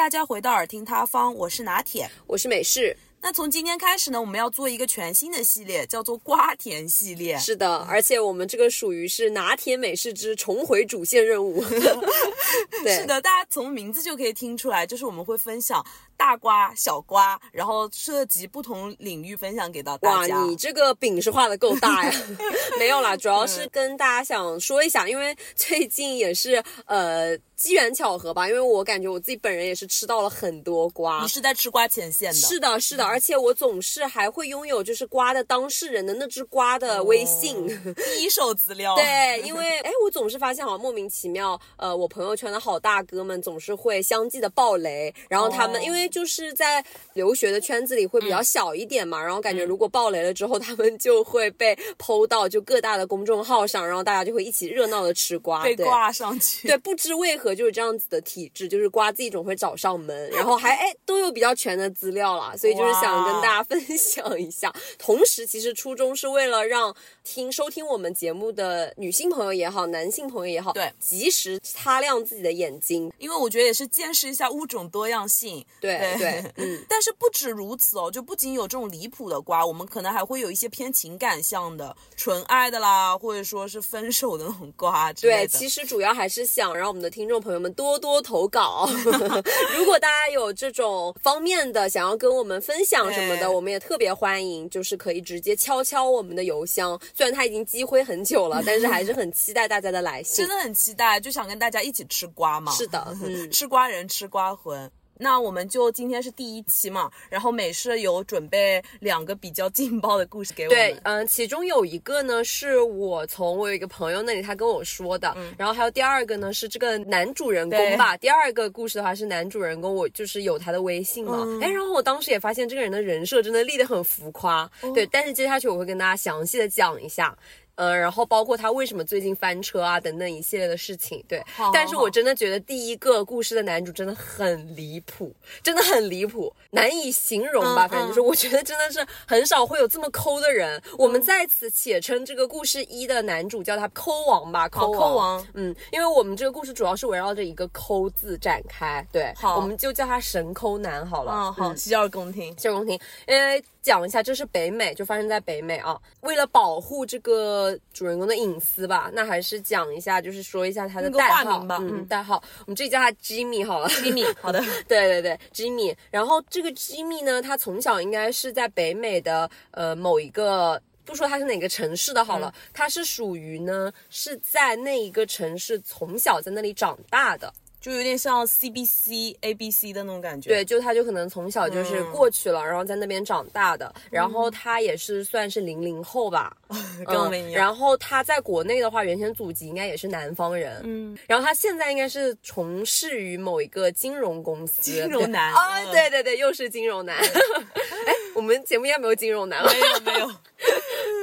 大家回到耳听他方，我是拿铁。我是美式。那从今天开始呢，我们要做一个全新的系列，叫做瓜田系列。是的，而且我们这个属于是拿铁美式之重回主线任务。对是的，大家从名字就可以听出来，就是我们会分享大瓜、小瓜，然后涉及不同领域分享给到大哇，家。你这个饼是画的够大呀！没有啦，主要是跟大家想说一下，因为 最近也是呃机缘巧合吧，因为我感觉我自己本人也是吃到了很多瓜你。是在吃瓜前线的，是的，是的，而且我总是还会拥有就是瓜的当事人的那只瓜的微信。第一手资料。对，因为哎，我总是发现好像莫名其妙，呃，我朋友圈的好大哥们总是会相继的爆雷，然后他们、哦因为就是在留学的圈子里会比较小一点嘛，然后感觉如果爆雷了之后，他们就会被剖到就各大的公众号上，然后大家就会一起热闹的吃瓜，对。被挂上去。对，不知为何就是这样子的体质，就是瓜自己总会找上门，然后还哎都有比较全的资料啦，所以就是想跟大家分享一下。同时，其实初衷是为了让听收听我们节目的女性朋友也好，男性朋友也好，对及时擦亮自己的眼睛。因为我觉得也是见识一下物种多样性。对对对，嗯，但是不止如此哦，就不仅有这种离谱的瓜，我们可能还会有一些偏情感向的、纯爱的啦，或者说是分手的那种瓜之类对，其实主要还是想让我们的听众朋友们多多投稿。如果大家有这种方面的想要跟我们分享什么的，我们也特别欢迎，就是可以直接敲敲我们的邮箱。虽然它已经积灰很久了，但是还是很期待大家的来信真。的很期待，就想跟大家一起吃瓜嘛。是的，嗯，吃瓜人吃瓜魂。那我们就今天是第一期嘛，然后美式有准备两个比较劲爆的故事给我们。对，嗯，其中有一个呢是我从我有一个朋友那里他跟我说的，然后还有第二个呢是这个男主人公吧。第二个故事的话是男主人公，我就是有他的微信嘛，哎、然后我当时也发现这个人的人设真的立得很浮夸，对，但是接下去我会跟大家详细的讲一下。嗯，然后包括他为什么最近翻车啊，等等一系列的事情，对。好但是我真的觉得第一个故事的男主真的很离谱，真的很离谱，难以形容吧。嗯反正就是我觉得真的是很少会有这么抠的人。我们在此且称这个故事一的男主叫他抠王吧，抠抠王嗯，因为我们这个故事主要是围绕着一个抠字展开，对，好我们就叫他神抠男好了。嗯，好，洗耳恭听。洗耳恭听，呃，讲一下，这是北美，就发生在北美啊。为了保护这个主人公的隐私吧，那还是讲一下，就是说一下他的代号吧嗯，嗯代号，我们这里叫他 Jimmy 好了。Jimmy，好的，对对对，Jimmy。然后这个 Jimmy 呢，他从小应该是在北美的呃某一个。不说他是哪个城市的好了，嗯他是属于呢是在那一个城市从小在那里长大的，就有点像 CBC、ABC 的那种感觉。对，就他就可能从小就是嗯。过去了，然后在那边长大的，然后他也是算是零零后吧，跟我们一样。嗯然后他在国内的话，原先祖籍应该也是南方人，嗯，然后他现在应该是从事于某一个金融公司，金融男。啊，嗯。对对对，又是金融男。哎，我们节目应该没有金融男了。没。有没有，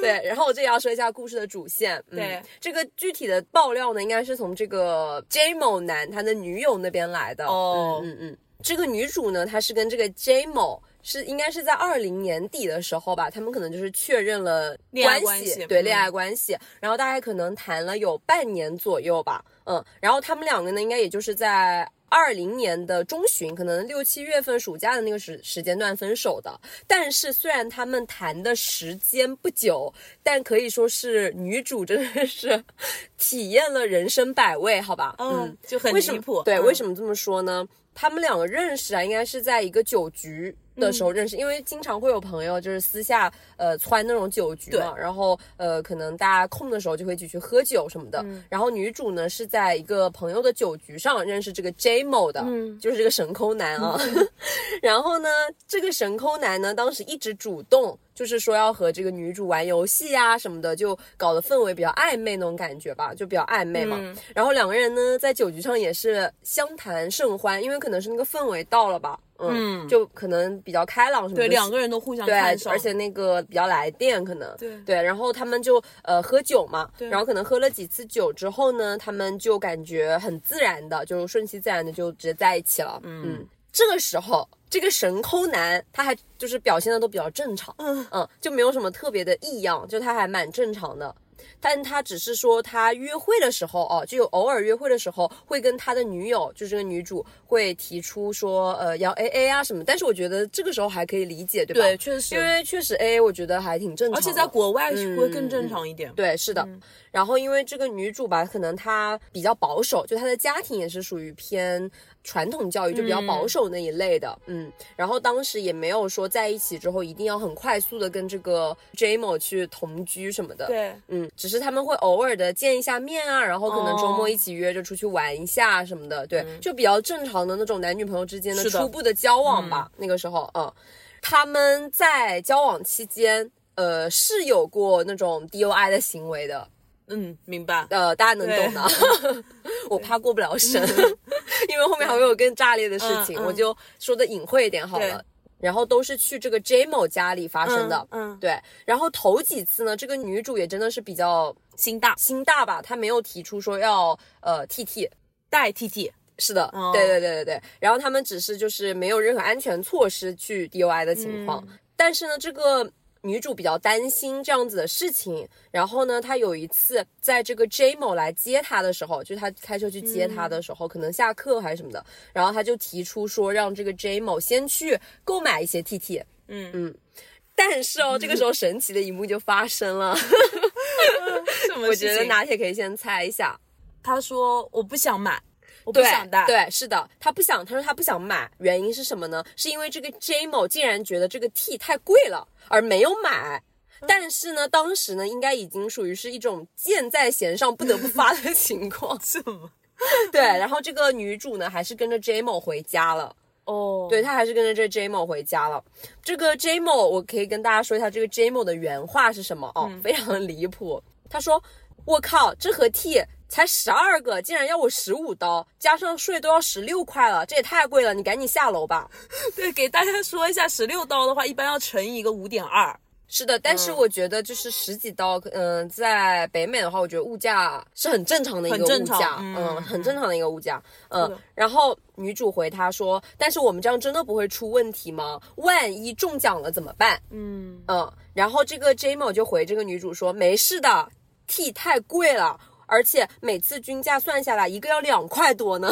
对，然后我这里要说一下故事的主线。嗯对这个具体的爆料呢，应该是从这个 J 某男他的女友那边来的。哦嗯嗯嗯，这个女主呢，她是跟这个 J 某。是应该是在二零年底的时候吧，他们可能就是确认了恋爱关关系嗯对恋爱关系，然后大概可能谈了有半年左右吧，嗯，然后他们两个呢，应该也就是在二零年的中旬，可能六七月份暑假的那个时时间段分手的。但是虽然他们谈的时间不久，但可以说是女主真的是体验了人生百味，好吧？嗯，就很离谱。对，嗯为什么这么说呢？他们两个认识啊，应该是在一个酒局的时候认识，因为经常会有朋友就是私下呃窜那种酒局嘛，然后呃可能大家空的时候就会一起去喝酒什么的。然后女主呢是在一个朋友的酒局上认识这个 J 某的，嗯就是这个神抠男啊。然后呢，这个神抠男呢当时一直主动。就是说要和这个女主玩游戏呀、什么的，就搞得氛围比较暧昧那种感觉吧，就比较暧昧嘛。嗯然后两个人呢在酒局上也是相谈甚欢，因为可能是那个氛围到了吧，嗯，嗯就可能比较开朗什么的。对两个人都互相对，而且那个比较来电，可能对对，然后他们就呃喝酒嘛，对然后可能喝了几次酒之后呢，他们就感觉很自然的，就顺其自然的就直接在一起了。嗯，这个时候这个神抠男他还就是表现的都比较正常，嗯嗯，就没有什么特别的异样，就他还蛮正常的。但他只是说他约会的时候哦，就有偶尔约会的时候会跟他的女友，就这个女主会提出说，呃，要 A A 啊什么。但是我觉得这个时候还可以理解，对吧？对，确实，因为确实 A A 我觉得还挺正常，而且在国外会更正常一点。对，是的。然后因为这个女主吧，可能她比较保守，就她的家庭也是属于偏。传统教育就比较保守那一类的，嗯，然后当时也没有说在一起之后一定要很快速的跟这个 Jamo 去同居什么的，对，嗯，只是他们会偶尔的见一下面啊，然后可能周末一起约着出去玩一下什么的，对，就比较正常的那种男女朋友之间的初步的交往吧。那个时候，嗯，他们在交往期间，呃，是有过那种 DOI 的行为的。嗯，明白。呃，大家能懂的，我怕过不了审，因为后面还会有更炸裂的事情，我就说的隐晦一点好了。然后都是去这个 Jamo 家里发生的，嗯，对。然后头几次呢，这个女主也真的是比较心大，心大吧，她没有提出说要呃 TT 代 TT，是的，对对对对对。然后他们只是就是没有任何安全措施去 DOI 的情况，但是呢，这个。女主比较担心这样子的事情，然后呢，她有一次在这个 Jamo 来接她的时候，就是她开车去接她的时候，可能下课还是什么的，然后她就提出说让这个 Jamo 先去购买一些 TT，嗯。嗯，但是哦，这个时候神奇的一幕就发生了，我觉得拿铁可以先猜一下，他说我不想买。我不想带，对，是的，他不想，他说他不想买，原因是什么呢？是因为这个 Jamo 竟然觉得这个 T 太贵了，而没有买。但是呢，当时呢，应该已经属于是一种箭在弦上不得不发的 情况。是吗？对，然后这个女主呢，还是跟着 Jamo 回家了。哦，对，她还是跟着这 Jamo 回家了。这个 Jamo，我可以跟大家说一下这个 Jamo 的原话是什么哦，非常离谱。他说：“我靠，这和 T。”才十二个，竟然要我十五刀，加上税都要十六块了，这也太贵了！你赶紧下楼吧。对，给大家说一下，十六刀的话，一般要乘以一个五点二。是的，但是我觉得就是十几刀，嗯，在北美的话，我觉得物价是很正常的一个物价，嗯，很正常的一个物价，嗯。然后女主回他说：“但是我们这样真的不会出问题吗？万一中奖了怎么办？”嗯嗯。然后这个 Jamo 就回这个女主说：“没事的，T 太贵了。”而且每次均价算下来，一个要两块多呢。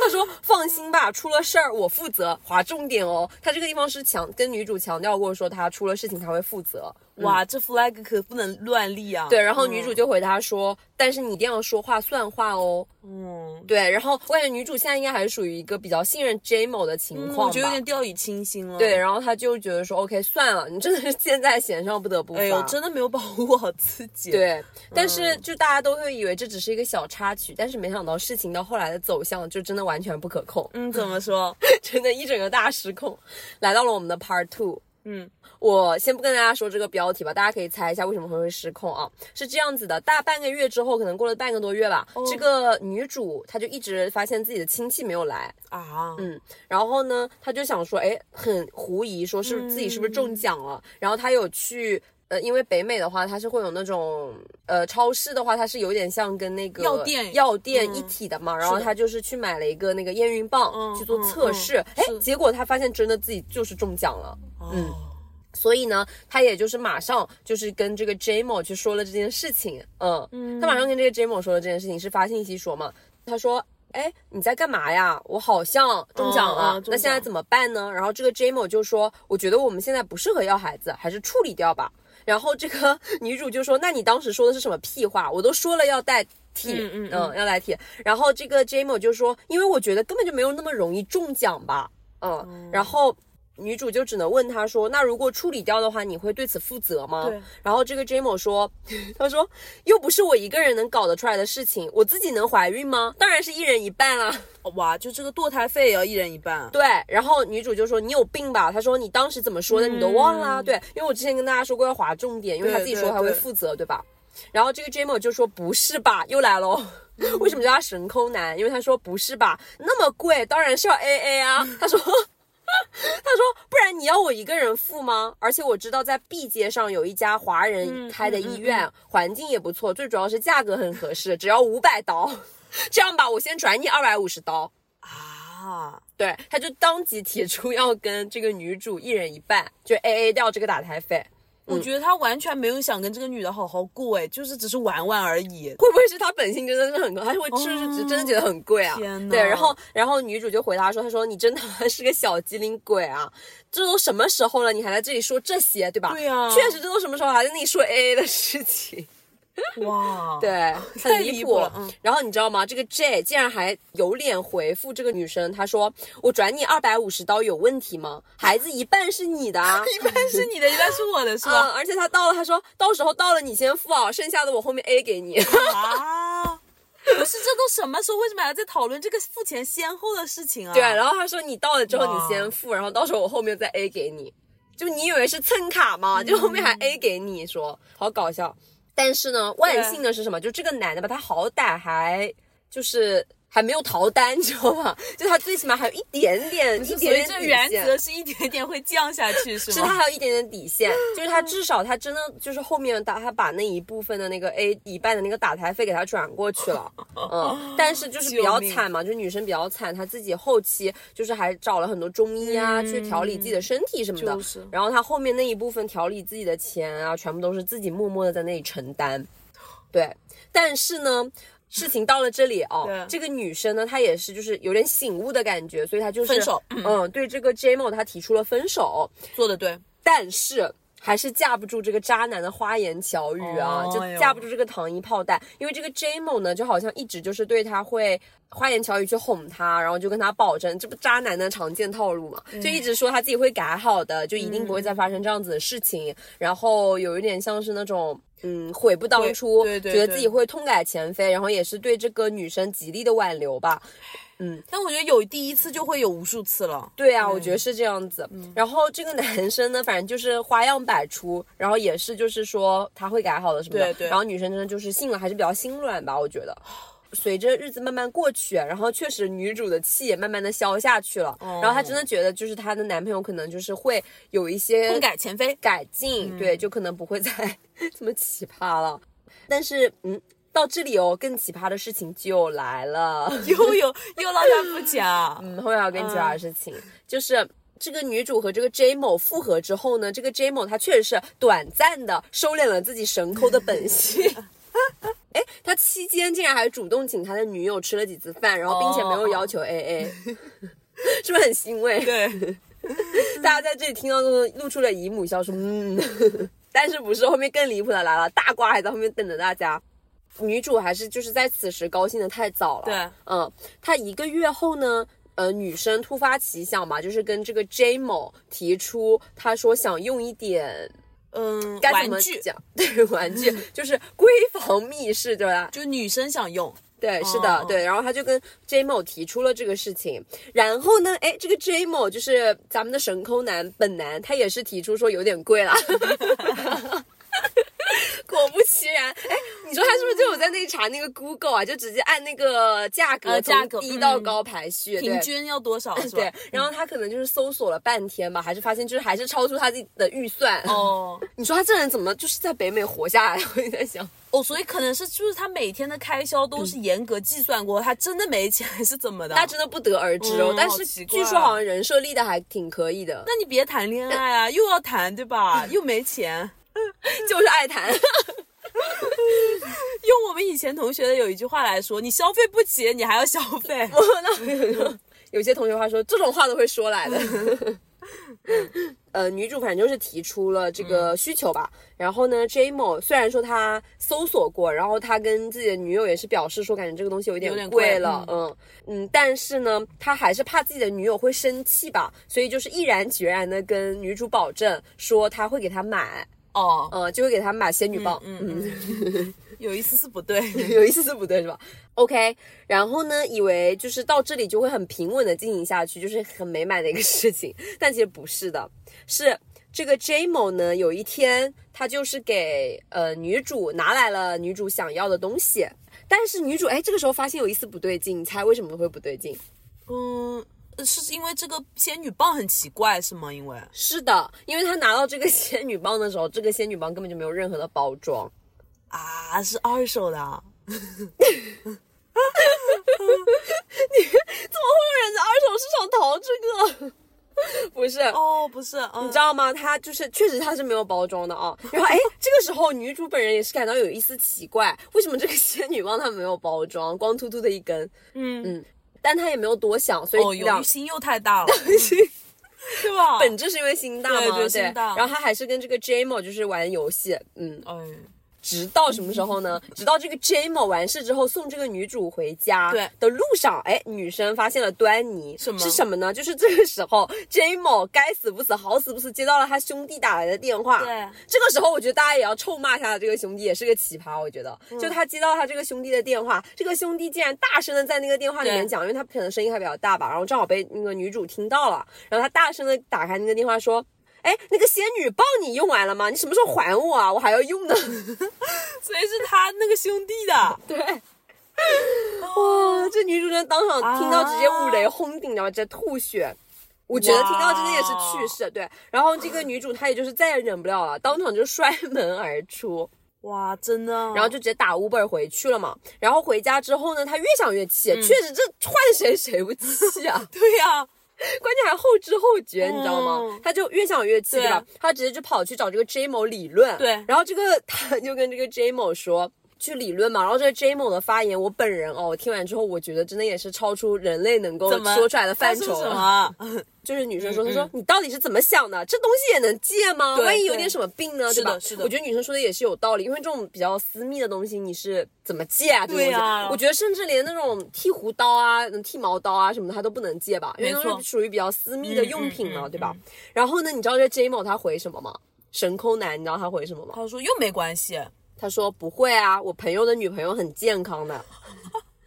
他说：“放心吧，出了事儿我负责。”划重点哦，他这个地方是强跟女主强调过，说他出了事情他会负责。哇，这 flag 可不能乱立啊！对，然后女主就回他说：“但是你一定要说话算话哦。”嗯，对。然后我感觉女主现在应该还是属于一个比较信任 Jamo 的情况，我觉得有点掉以轻心了。对，然后他就觉得说：“OK，算了，你真的是 箭在弦上不得不发。”哎呦，真的没有保护好自己。对，但是就大家都会以为这只是一个小插曲，但是没想到事情到后来的走向就真的完全不可控。嗯，怎么说？真的，一整个大失控。来到了我们的 Part Two。嗯。我先不跟大家说这个标题吧，大家可以猜一下为什么会会失控啊？是这样子的，大半个月之后，可能过了半个多月吧，这个女主她就一直发现自己的亲戚没有来啊，嗯，然后呢，她就想说，哎，很狐疑，说是自己是不是中奖了？然后她有去，呃，因为北美的话，它是会有那种，呃，超市的话，它是有点像跟那个药店药店一体的嘛，然后他就是去买了一个那个验孕棒去做测试，哎，结果他发现真的自己就是中奖了，嗯。所以呢，他也就是马上就是跟这个 Jamo 去说了这件事情，嗯，他马上跟这个 Jamo 说了这件事情，是发信息说嘛，他说，哎，你在干嘛呀？我好像中奖了，那现在怎么办呢？然后这个 Jamo 就说，我觉得我们现在不适合要孩子，还是处理掉吧。然后这个 女主就说，那你当时说的是什么屁话？我都说了要代替，嗯嗯，要代替。然后这个 Jamo 就说，因为我觉得根本就没有那么容易中奖吧，嗯，然后。女主就只能问他说：“那如果处理掉的话，你会对此负责吗？”对。然后这个 Jamo 说：“ 他说又不是我一个人能搞得出来的事情，我自己能怀孕吗？当然是一人一半啦。哇，就这个堕胎费也要一人一半。对。然后女主就说：“你有病吧？”他说：“你当时怎么说的？你都忘了？”对，因为我之前跟大家说过要划重点，因为他自己说他会负责，对吧？然后这个 Jamo 就说：“不是吧？又来喽？为什么叫他神抠男？因为他说不是吧？那么贵，当然是要 AA 啊。”他说。他说：“不然你要我一个人付吗？而且我知道在 B 街上有一家华人开的医院，环境也不错，最主要是价格很合适，只要五百刀。这样吧，我先转你二百五十刀啊。”对，他就当即提出要跟这个女主一人一半，就 A A 掉这个打胎费。我觉得他完全没有想跟这个女的好好过，哎，就是只是玩玩而已。会不会是他本性真的是很高，他会是是真的觉得很贵啊？对，然后然后女主就回答说：“她说你真的 是个小机灵鬼啊！这都什么时候了，你还在这里说这些，对吧？对呀确实，这都什么时候还在那里说 A A 的事情。” 哇，对，太 很离谱了嗯然后你知道吗？这个 J 竟然还有脸回复这个女生，他说：“我转你二百五十刀有问题吗？孩子一半是你的啊。”一半是你的，一半是我的，是嗯，吧？而且他到了，他说到时候到了你先付啊，剩下的我后面 A 给你。啊，不是，这都什么时候？为什么还在讨论这个付钱先后的事情啊？对，然后他说你到了之后你先付，然后到时候我后面再 A 给你。就你以为是蹭卡吗？就后面还 A 给你说，好搞笑。但是呢，万幸的是什么？就这个男的吧，他好歹还就是还没有逃单，你知道吗？就他最起码还有一点点，一点点这原则是一点点会降下去，是吗是？他还有一点点底线，就是他至少他真的就是后面打他把那一部分的那个 A 一半的那个打台费给他转过去了，嗯，但是就是比较惨嘛，就是女生比较惨，她自己后期就是还找了很多中医啊、去调理自己的身体什么的，嗯就是然后她后面那一部分调理自己的钱啊，全部都是自己默默的在那里承担，对，但是呢。事情到了这里哦，这个女生呢，她也是就是有点醒悟的感觉，所以她就是分手。嗯，对这个 J Mo 她提出了分手，做的对，但是还是架不住这个渣男的花言巧语啊，就架不住这个糖衣炮弹。因为这个 J Mo 呢，就好像一直就是对他会花言巧语去哄他，然后就跟他保证，这不渣男的常见套路嘛，嗯。就一直说他自己会改好的，就一定不会再发生这样子的事情。然后有一点像是那种。嗯，悔不当初，对对对觉得自己会痛改前非，然后也是对这个女生极力的挽留吧。嗯但我觉得有第一次就会有无数次了。对啊，我觉得是这样子。然后这个男生呢，反正就是花样百出，然后也是就是说他会改好的什么的。对对然后女生真的就是性了，还是比较心软吧，我觉得。随着日子慢慢过去，然后确实女主的气也慢慢的消下去了。然后她真的觉得，就是她的男朋友可能就是会有一些痛改前非，改进，对，就可能不会再 这么奇葩了。但是，嗯，到这里哦，更奇葩的事情就来了。又有又让他不讲。嗯，后面还有更奇葩的事情，就是这个女主和这个 J 某复合之后呢，这个 J 某她确实是短暂的收敛了自己神抠的本性。哎，他期间竟然还主动请他的女友吃了几次饭，然后并且没有要求 AA，、是不是很欣慰？对，大家在这里听到都露出了姨母笑，说嗯，但是不是后面更离谱的来了，大瓜还在后面等着大家。女主还是就是在此时高兴的太早了，对，嗯，她一个月后呢，呃，女生突发奇想嘛，就是跟这个 J 某提出，她说想用一点嗯，该怎么玩具讲？对，玩具就是闺房密室，对吧？就女生想用，对，是的，哦对，然后他就跟 J 某提出了这个事情，然后呢，哎，这个 J 某就是咱们的神抠男本男，他也是提出说有点贵了。果不其然，哎，你说他是不是就有在那里查那个 Google 啊？就直接按那个价格价格低到嗯高排序，平均要多少 是吧？对，然后他可能就是搜索了半天吧，还是发现就是还是超出他自己的预算。哦 你说他这人怎么就是在北美活下来？我也在想，哦，所以可能是就是他每天的开销都是严格计算过，他真的没钱还是怎么的？那真的不得而知哦。嗯但是据说好像人设立的还挺可以的，那你别谈恋爱啊，又要谈对吧？又没钱。就是爱谈。用我们以前同学的有一句话来说，你消费不起，你还要消费。有些同学话说这种话都会说来的。呃，女主反正就是提出了这个需求吧。然后呢，J 某虽然说他搜索过，然后他跟自己的女友也是表示说，感觉这个东西有点贵了，嗯嗯，但是呢，他还是怕自己的女友会生气吧，所以就是毅然决然的跟女主保证说他会给她买，哦，呃，就会给她买仙女棒，嗯嗯，有一丝丝不对。有一丝丝不对是吧？OK，然后呢，以为就是到这里就会很平稳的进行下去，就是很美满的一个事情，但其实不是的，是这个 J 某呢，有一天他就是给呃女主拿来了女主想要的东西，但是女主哎这个时候发现有一丝不对劲，你猜为什么会不对劲？嗯，是因为这个仙女棒很奇怪是吗？因为是的，因为他拿到这个仙女棒的时候，这个仙女棒根本就没有任何的包装。啊是二手的啊，怎么会有人在二手市场淘这个？不 不是。哦，不是，你知道吗？他就是确实他是没有包装的啊。然后哎，这个时候女主本人也是感到有一丝奇怪，为什么这个仙女棒它没有包装，光秃秃的一根？嗯嗯，但他也没有多想，所以哦，由于心又太大了，对 吧？本质是因为心大嘛，对对心大。然后他还是跟这个 JMO 就是玩游戏，嗯，哎，直到什么时候呢？直到这个 JMO 完事之后送这个女主回家对。的路上，哎，女生发现了端倪，什么？是什么呢？就是这个时候 JMO 该死不死好死不死接到了他兄弟打来的电话，对，这个时候我觉得大家也要臭骂一下这个兄弟，也是个奇葩，我觉得，就他接到他这个兄弟的电话，这个兄弟竟然大声的在那个电话里面讲，因为他可能声音还比较大吧，然后正好被那个女主听到了，然后他大声的打开那个电话说。哎，那个仙女棒你用完了吗？你什么时候还我啊？我还要用呢。所以是他那个兄弟的，对，哇，这女主真当场听到直接五雷轰顶，然后直接吐血。我觉得听到真的也是去世，对。然后这个女主她也就是再也忍不了了，当场就摔门而出，哇，真的，然后就直接打 Uber 回去了嘛。然后回家之后呢，她越想越气，确实这换谁谁不气啊？对呀、关键还后知后觉，你知道吗嗯？他就越想越气，对吧？他直接就跑去找这个 J 某理论，对然后这个 他就跟这个 J 某说。去理论嘛，然后这个 J 某的发言，我本人哦，我听完之后，我觉得真的也是超出人类能够说出来的范畴了。么？就是女生说，她说你到底是怎么想的？这东西也能借吗？万一有点什么病呢？对吧是的？是的我觉得女生说的也是有道理，因为这种比较私密的东西，你是怎么借啊？这东我觉得甚至连那种剃胡刀啊、剃毛刀啊什么的，她都不能借吧，因为都是属于比较私密的嗯用品嘛，嗯对吧？然后呢，你知道这 J 某他回什么吗？神抠男，你知道他回什么吗？他说又没关系，他说不会啊，我朋友的女朋友很健康的。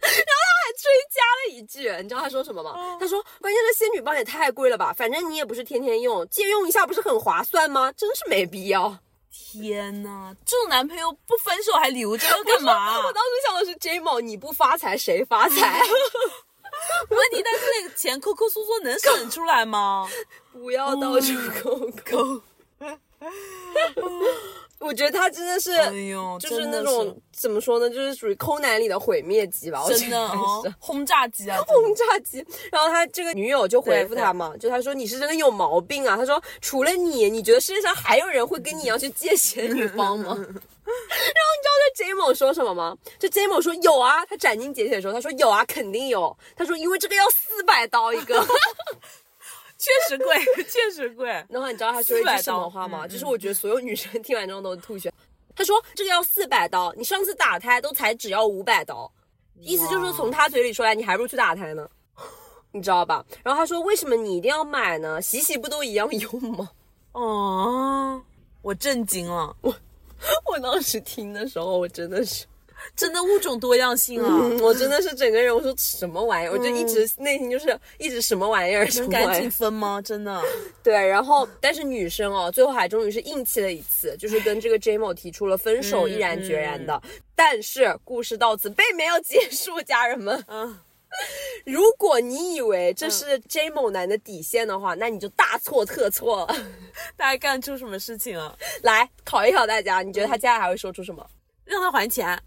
然后他还追加了一句，你知道他说什么吗？嗯他说：“关键这仙女棒也太贵了吧，反正你也不是天天用，借用一下不是很划算吗？真是没必要。天呐，这种男朋友不分手还留着要干嘛？我当时想的是 J 某，你不发财谁发财？问题，但是那个钱抠抠缩缩能省出来吗？不要到处抠抠。我觉得他真的是，哎呦，就是那种怎么说呢，就是属于抠男里的毁灭级吧。我觉真得的哦，轰炸机啊，轰炸机。然后他这个女友就回复他嘛，就他说你是真的有毛病啊。他说除了你，你觉得世界上还有人会跟你一样去借钱女 方吗？然后你知道这 J 某说什么吗？这 J 某说有啊，他斩钉截铁说，他说有啊，肯定有。他说因为这个要四百刀一个。确实贵，确实贵。然后你知道他说一句什么话吗？就是我觉得所有女生听完之后都吐血。他说这个要四百刀，你上次打胎都才只要五百刀，意思就是说从他嘴里出来，你还不如去打胎呢，你知道吧？然后他说为什么你一定要买呢？洗洗不都一样用吗？哦，我震惊了，我 我当时听的时候，我真的是，真的物种多样性啊！嗯，我真的是整个人，我说什么玩意儿，我就一直内心就是一直什么玩意儿，什能赶紧。分吗？真的，对，然后但是女生哦，最后还终于是硬气了一次，就是跟这个 J 某提出了分手，嗯毅然决然的。但是故事到此并没有结束，家人们。嗯，如果你以为这是 J 某男的底线的话，那你就大错特错了。大家干出什么事情了？来考一考大家，你觉得他接下来还会说出什么？让他还钱。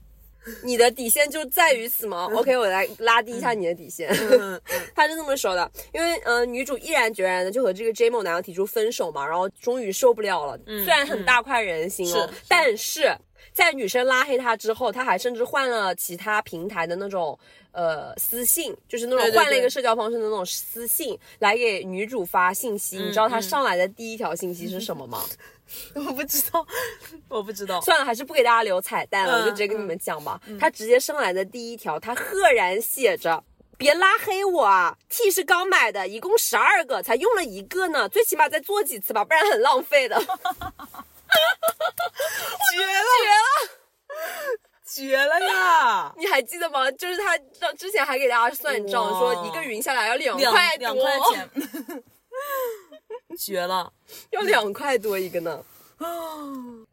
你的底线就在于此吗？OK，我来拉低一下你的底线。嗯，他是这么说的，因为呃，女主毅然决然的就和这个 J 某男要提出分手嘛，然后终于受不了了。虽然很大快人心哦，是是但是在女生拉黑他之后，他还甚至换了其他平台的那种呃私信，就是那种换了一个社交方式的那种私信来给女主发信息。你知道他嗯上来的第一条信息是什么吗？我不知道，我不知道。算了，还是不给大家留彩蛋了，嗯我就直接跟你们讲吧。他直接上来的第一条，他赫然写着。别拉黑我啊！T 是刚买的，一共十二个，才用了一个呢，最起码再做几次吧，不然很浪费的。绝了，绝了绝了呀！你还记得吗？就是他之前还给大家算账，哇说一个云下来要两两块多，两块钱，绝了，要两块多一个呢。啊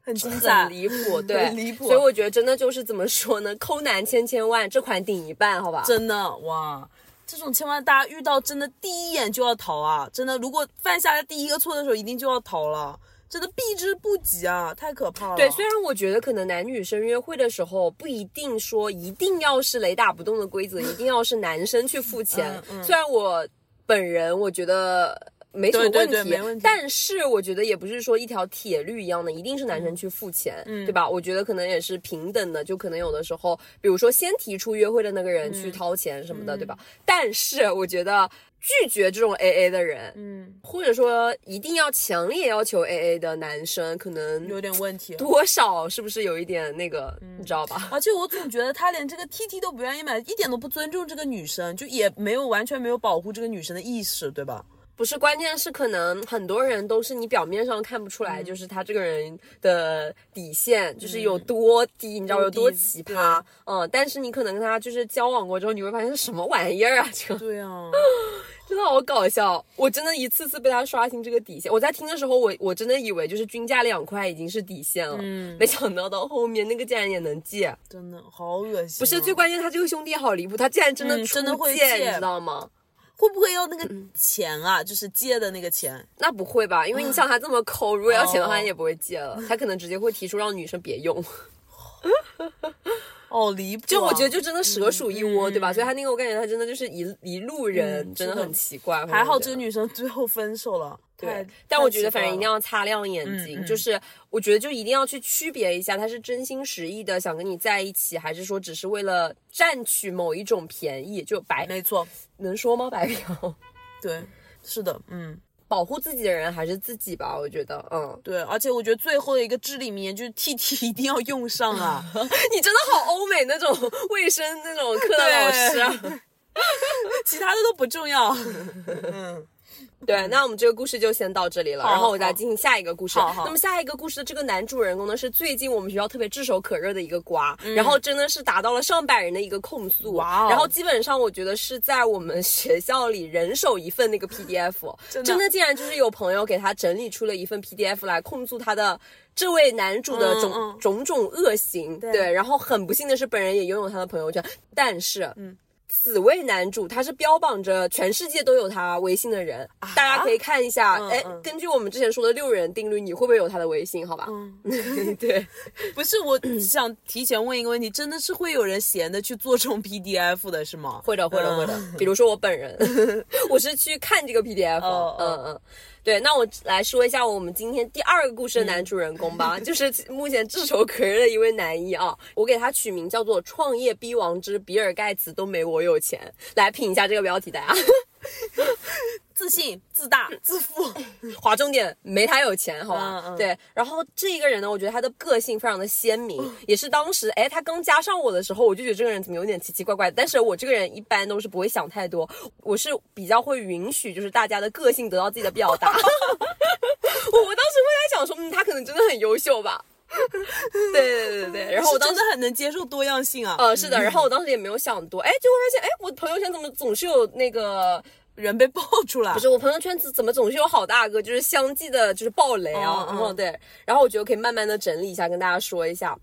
很精彩很。离谱，对，很离谱所以我觉得真的就是怎么说呢，抠男千千万，这款顶一半，好吧？真的哇，这种千万大家遇到真的第一眼就要逃啊！真的，如果犯下第一个错的时候，一定就要逃了，真的避之不及啊，太可怕了。对，虽然我觉得可能男女生约会的时候不一定说一定要是雷打不动的规则，一定要是男生去付钱。嗯嗯虽然我本人我觉得。没什么问题。对对没问题但是我觉得也不是说一条铁律一样的，一定是男生去付钱，嗯对吧？我觉得可能也是平等的，就可能有的时候，比如说先提出约会的那个人嗯去掏钱什么的，对吧？但是我觉得拒绝这种 A A 的人，嗯，或者说一定要强烈要求 A A 的男生，可能有点问题。多少是不是有一点那个，嗯你知道吧？而且我总觉得他连这个 T T 都不愿意买，一点都不尊重这个女生，就也没有完全没有保护这个女生的意识，对吧？不是，关键是可能很多人都是你表面上看不出嗯来，就是他这个人的底线就是有多低，你知道有多奇葩，嗯，但是你可能跟他就是交往过之后，你会发现是什么玩意儿啊，这个对啊，真的好搞笑，我真的一次次被他刷新这个底线。我在听的时候，我我真的以为就是均价两块已经是底线了，嗯没想到到后面那个竟然也能借。真的好恶心啊。不是最关键，他这个兄弟好离谱，他竟然真的真的会，借你知道吗？会不会要那个嗯钱啊？就是借的那个钱？那不会吧？因为你想他这么抠，如果要钱的话，哦他也不会借了，他可能直接会提出让女生别用。哦，离谱啊！就我觉得就真的蛇鼠一窝，嗯对吧？所以他那个我感觉他真的就是一一路人，嗯真的很奇怪。还好这个女。生最后分手了。对，但我觉得反正一定。要擦亮眼睛，就是我觉得就一定要去区别一下，他是真心实意的想跟你在一起，还是说只是为了占取某一种便宜，就白没错，能说吗？白嫖，对，是的，嗯，保护自己的人还是自己吧，我觉得，嗯，对，而且我觉得最后的一个至理名言就是 T T 一定要用上啊。你真的好欧美那种卫生那种课的老师啊。其他的都不重要。对，那我们这个故事就先到这里了，然后我再进行下一个故事。好好。那么下一个故事的这个男主人公呢，是最近我们学校特别炙手可热的一个瓜，嗯。然后真的是达到了上百人的一个控诉。哇哦。然后基本上我觉得是在我们学校里人手一份那个 PDF，真的。真的竟然就是有朋友给他整理出了一份 PDF 来控诉他的。这位男主的种、嗯嗯种种恶行，对然后很不幸的是，本人也拥有他的朋友圈，但是，嗯，此位男主他是标榜着全世界都有他微信的人，大家可以看一下。哎、嗯嗯根据我们之前说的六人定律，你会不会有他的微信？好吧，嗯，对，不是，我想提前问一个问题，真的是会有人闲的去做这种 PDF 的是吗？会的，会的，嗯会的。比如说我本人，我是去看这个 PDF，、嗯嗯。对，那我来说一下我们今天第二个故事的男主人公吧，就是目前炙手可热的一位男一啊，我给他取名叫做“创业逼王之比尔盖茨都没我有钱”，来品一下这个标题，大家。自信、自大、自负。划重点，没他有钱，好吧？嗯嗯对，然后这一个人呢，我觉得他的个性非常的鲜明，也是当时，哎，他刚加上我的时候，我就觉得这个人怎么有点奇奇怪怪的。但是我这个人一般都是不会想太多，我是比较会允许，就是大家的个性得到自己的表达。我我当时会在想说，嗯，他可能真的很优秀吧。对对对对对，然后我当时很能接受多样性啊。呃是的，然后我当时也没有想多，哎，就会发现，哎，我朋友圈怎么总是有那个人被爆出来，不是我朋友圈子怎么总是有好大个，就是相继的，就是爆雷啊，嗯嗯。嗯对，然后我觉得可以慢慢的整理一下，跟大家说一下。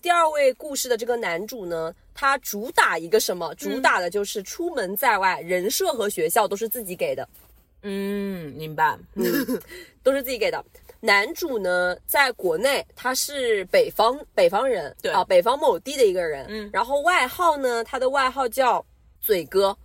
第二位故事的这个男主呢，他主打一个什么？主打的就是出门在外，人设和学校都是自己给的，嗯，明白。都是自己给的。男主呢，在国内他是北方北方人，对。啊，北方某地的一个人，嗯。然后外号呢，他的外号叫嘴哥，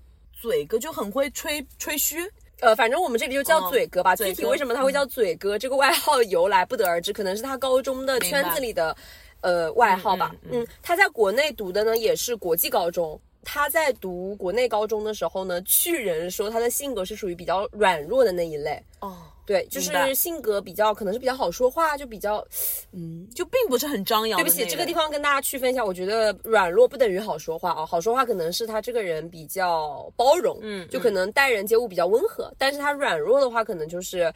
嘴哥就很会吹吹嘘，呃，反正我们这里就叫哦嘴哥吧。具体为什么他会叫嘴哥，这个外号由来不得而知，可能是他高中的圈子里的呃外号吧。嗯嗯嗯，他在国内读的呢也是国际高中。他在读国内高中的时候呢，去人说他的性格是属于比较软弱的那一类。哦，对，就是性格比较，可能是比较好说话，就比较，嗯，就并不是很张扬对不起，这个地方跟大家区分一下，我觉得软弱不等于好说话啊，好说话可能是他这个人比较包容，嗯就可能待人接物比较温和，但是他软弱的话，可能就是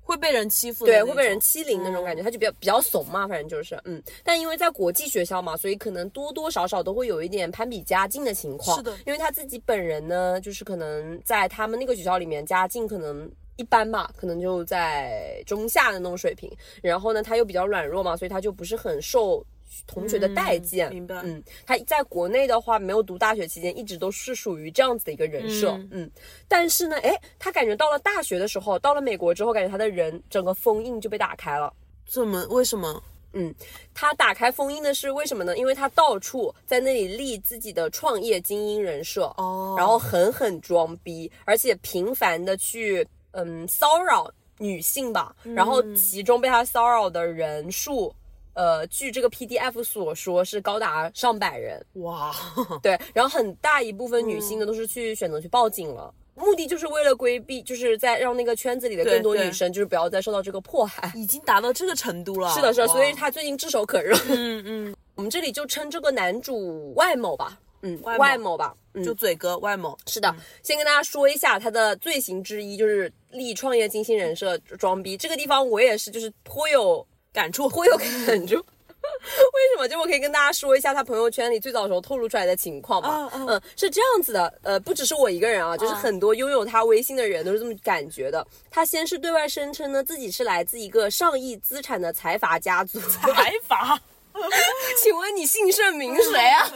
会被人欺负对，会被人欺凌那种感觉，他就比较比较怂嘛，反正就是嗯，但因为在国际学校嘛，所以可能多多少少都会有一点攀比家境的情况，是的。因为他自己本人呢，就是可能在他们那个学校里面家境可能。一般吧，可能就在中下的那种水平。然后呢，他又比较软弱嘛，所以他就不是很受同学的待见。嗯明白嗯，他在国内的话，没有读大学期间，一直都是属于这样子的一个人设。嗯嗯，但是呢，哎，他感觉到了大学的时候，到了美国之后，感觉他的人整个封印就被打开了。怎么为什么？嗯，他打开封印的是为什么呢？因为他到处在那里立自己的创业精英人设，哦然后狠狠装逼，而且频繁的去嗯骚扰女性吧，然后其中被他骚扰的人数。呃，据这个 PDF 所说，是高达上百人，哇，对，然后很大一部分女性呢，都是去选择去报警了，目的就是为了规避，就是在让那个圈子里的更多女生，就是不要再受到这个迫害。已经达到这个程度了。是的，是的，所以他最近炙手可热。嗯嗯，我们这里就称这个男主外某吧，嗯，外某吧，嗯，就嘴哥外某，是的，先跟大家说一下他的罪行之一，就是立创业金星人设装逼。这个地方我也是，就是颇有感触颇有感触。为什么？就我可以跟大家说一下他朋友圈里最早时候透露出来的情况吧。嗯，是这样子的，呃，不只是我一个人啊，就是很多拥有他微信的人都是这么感觉的。他先是对外声称呢自己是来自一个上亿资产的财阀家族，财阀，请问你姓甚名谁啊？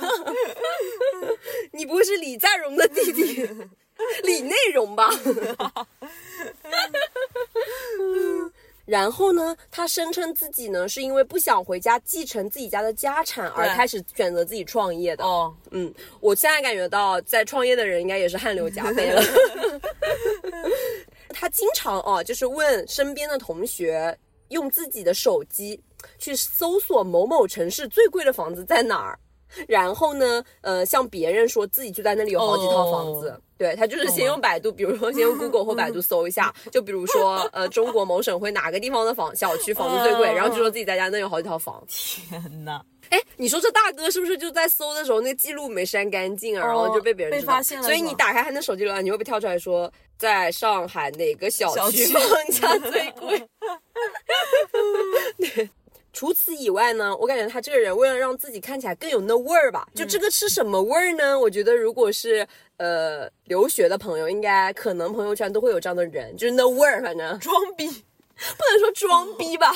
你不会是李在镕的弟弟 李内容吧？然后呢，他声称自己呢是因为不想回家继承自己家的家产而开始选择自己创业的。哦，嗯，我现在感觉到在创业的人应该也是汗流浃背了。他经常哦，就是问身边的同学用自己的手机去搜索某某城市最贵的房子在哪儿，然后呢，呃，向别人说自己就在那里有好几套房子。哦。对他就是先用百度，比如说先用 Google 或百度 搜一下，就比如说呃中国某省会哪个地方的房小区房子最贵，哦 然后就说自己在家那有好几套房。天哪，哎，你说这大哥是不是就在搜的时候那记录没删干净啊，然后就被别人发现了所以你打开他那手机浏览，你会被跳出来说在上海哪个小区小区房价最贵？对。除此以外呢，我感觉他这个人为了让自己看起来更有那味儿吧，就这个是什么味儿呢？我觉得如果是呃留学的朋友，应该可能朋友圈都会有这样的人，就是那味儿，反正装逼，不能说装逼吧。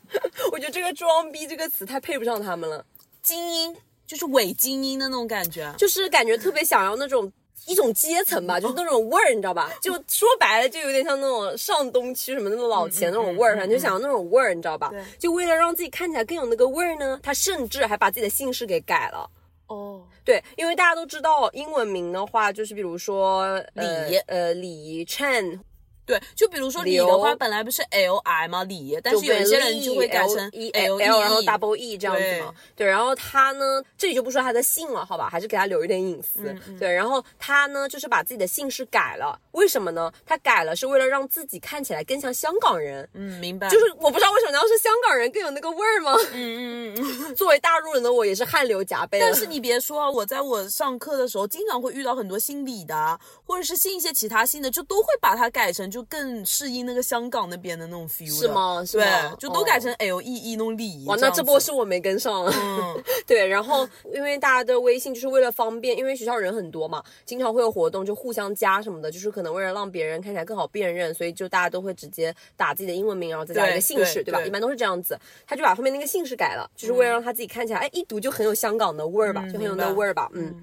我觉得这个“装逼”这个词太配不上他们了。精英就是伪精英的那种感觉。就是感觉特别想要那种一种阶层吧，就是那种味儿，你知道吧？就说白了，就有点像那种上东区什么那种老钱那种味儿，反正就想要那种味儿，你知道吧对？就为了让自己看起来更有那个味儿呢，他甚至还把自己的姓氏给改了。哦，对，因为大家都知道英文名的话，就是比如说呃李呃李 Chen，对，就比如说李刘的话，本来不是 L I 吗？李，但是有一些人就会改成 E L L，然后 E，double E 这样子嘛。对，然后他呢，这里就不说他的姓了，好吧，还是给他留一点隐私。嗯对，然后他呢，就是把自己的姓氏改了，为什么呢？他改了是为了让自己看起来更像香港人。嗯，明白，就是我不知道为什么难道是香港人更有那个味儿吗？嗯嗯嗯。作为大陆人的我也是汗流浃背。但是你别说啊，我在我上课的时候，经常会遇到很多姓李的啊，或者是姓一些其他姓的，就都会把它改成就更适应那个香港那边的那种 feel 是吗是吗对，就都改成哦 L E E 那种礼仪。哇，那这波是我没跟上。嗯，对，然后因为大家的微信就是为了方便，因为学校人很多嘛，经常会有活动，就互相加什么的，就是可能为了让别人看起来更好辨认，所以就大家都会直接打自己的英文名，然后再加一个姓氏，吧？对吧一般都是这样子。他就把后面那个姓氏改了，就是为了让他自己看起来，哎，一读就很有香港的味儿吧，嗯就很有那味儿吧。嗯，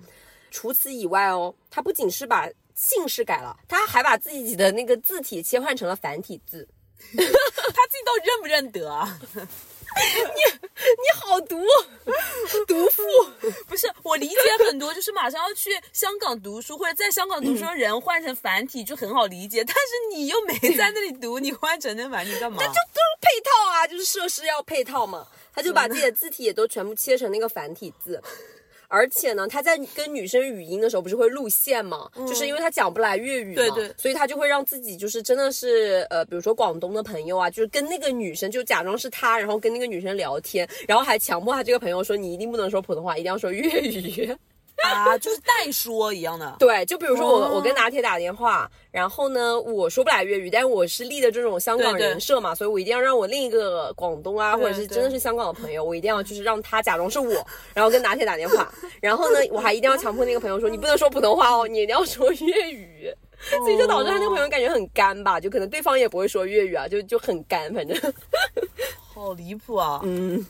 除此以外哦，他不仅是把姓氏改了，他还把自己的那个字体切换成了繁体字。他自己到底认不认得啊？你好毒，毒妇。不是，我理解很多，就是马上要去香港读书或者在香港读书的人换成繁体就很好理解，但是你又没在那里读，你换成那繁体干嘛？那就都是配套啊，就是设施要配套嘛。他就把自己的字体也都全部切成那个繁体字。而且呢，他在跟女生语音的时候不是会露馅嘛？就是因为他讲不来粤语嘛，对对所以他就会让自己就是真的是呃，比如说广东的朋友啊，就是跟那个女生就假装是他，然后跟那个女生聊天，然后还强迫他这个朋友说你一定不能说普通话，一定要说粤语。啊，就是代说一样的。对，就比如说我、哦我跟拿铁打电话，然后呢，我说不来粤语，但是我是立的这种香港人设嘛，所以我一定要让我另一个广东啊，或者是真的是香港的朋友，我一定要就是让他假装是我，然后跟拿铁打电话，然后呢，我还一定要强迫那个朋友说你不能说普通话哦，你一定要说粤语。所以就导致他那个朋友感觉很干吧，就可能对方也不会说粤语啊，就就很干，反正。好离谱啊！嗯，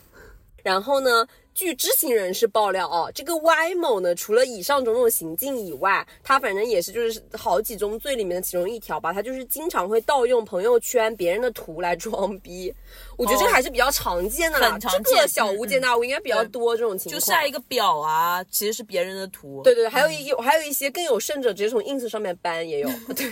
然后呢，据知情人士爆料哦，这个 Y 某呢，除了以上种种行径以外，他反正也是就是好几宗罪里面的其中一条吧，他就是经常会盗用朋友圈别人的图来装逼。我觉得这个还是比较常见的啦，这个小巫见大巫应该比较对多这种情况。就晒一个表啊，其实是别人的图。对对，对还有一有还有一些更有甚者，直接从 ins 上面搬也有。对，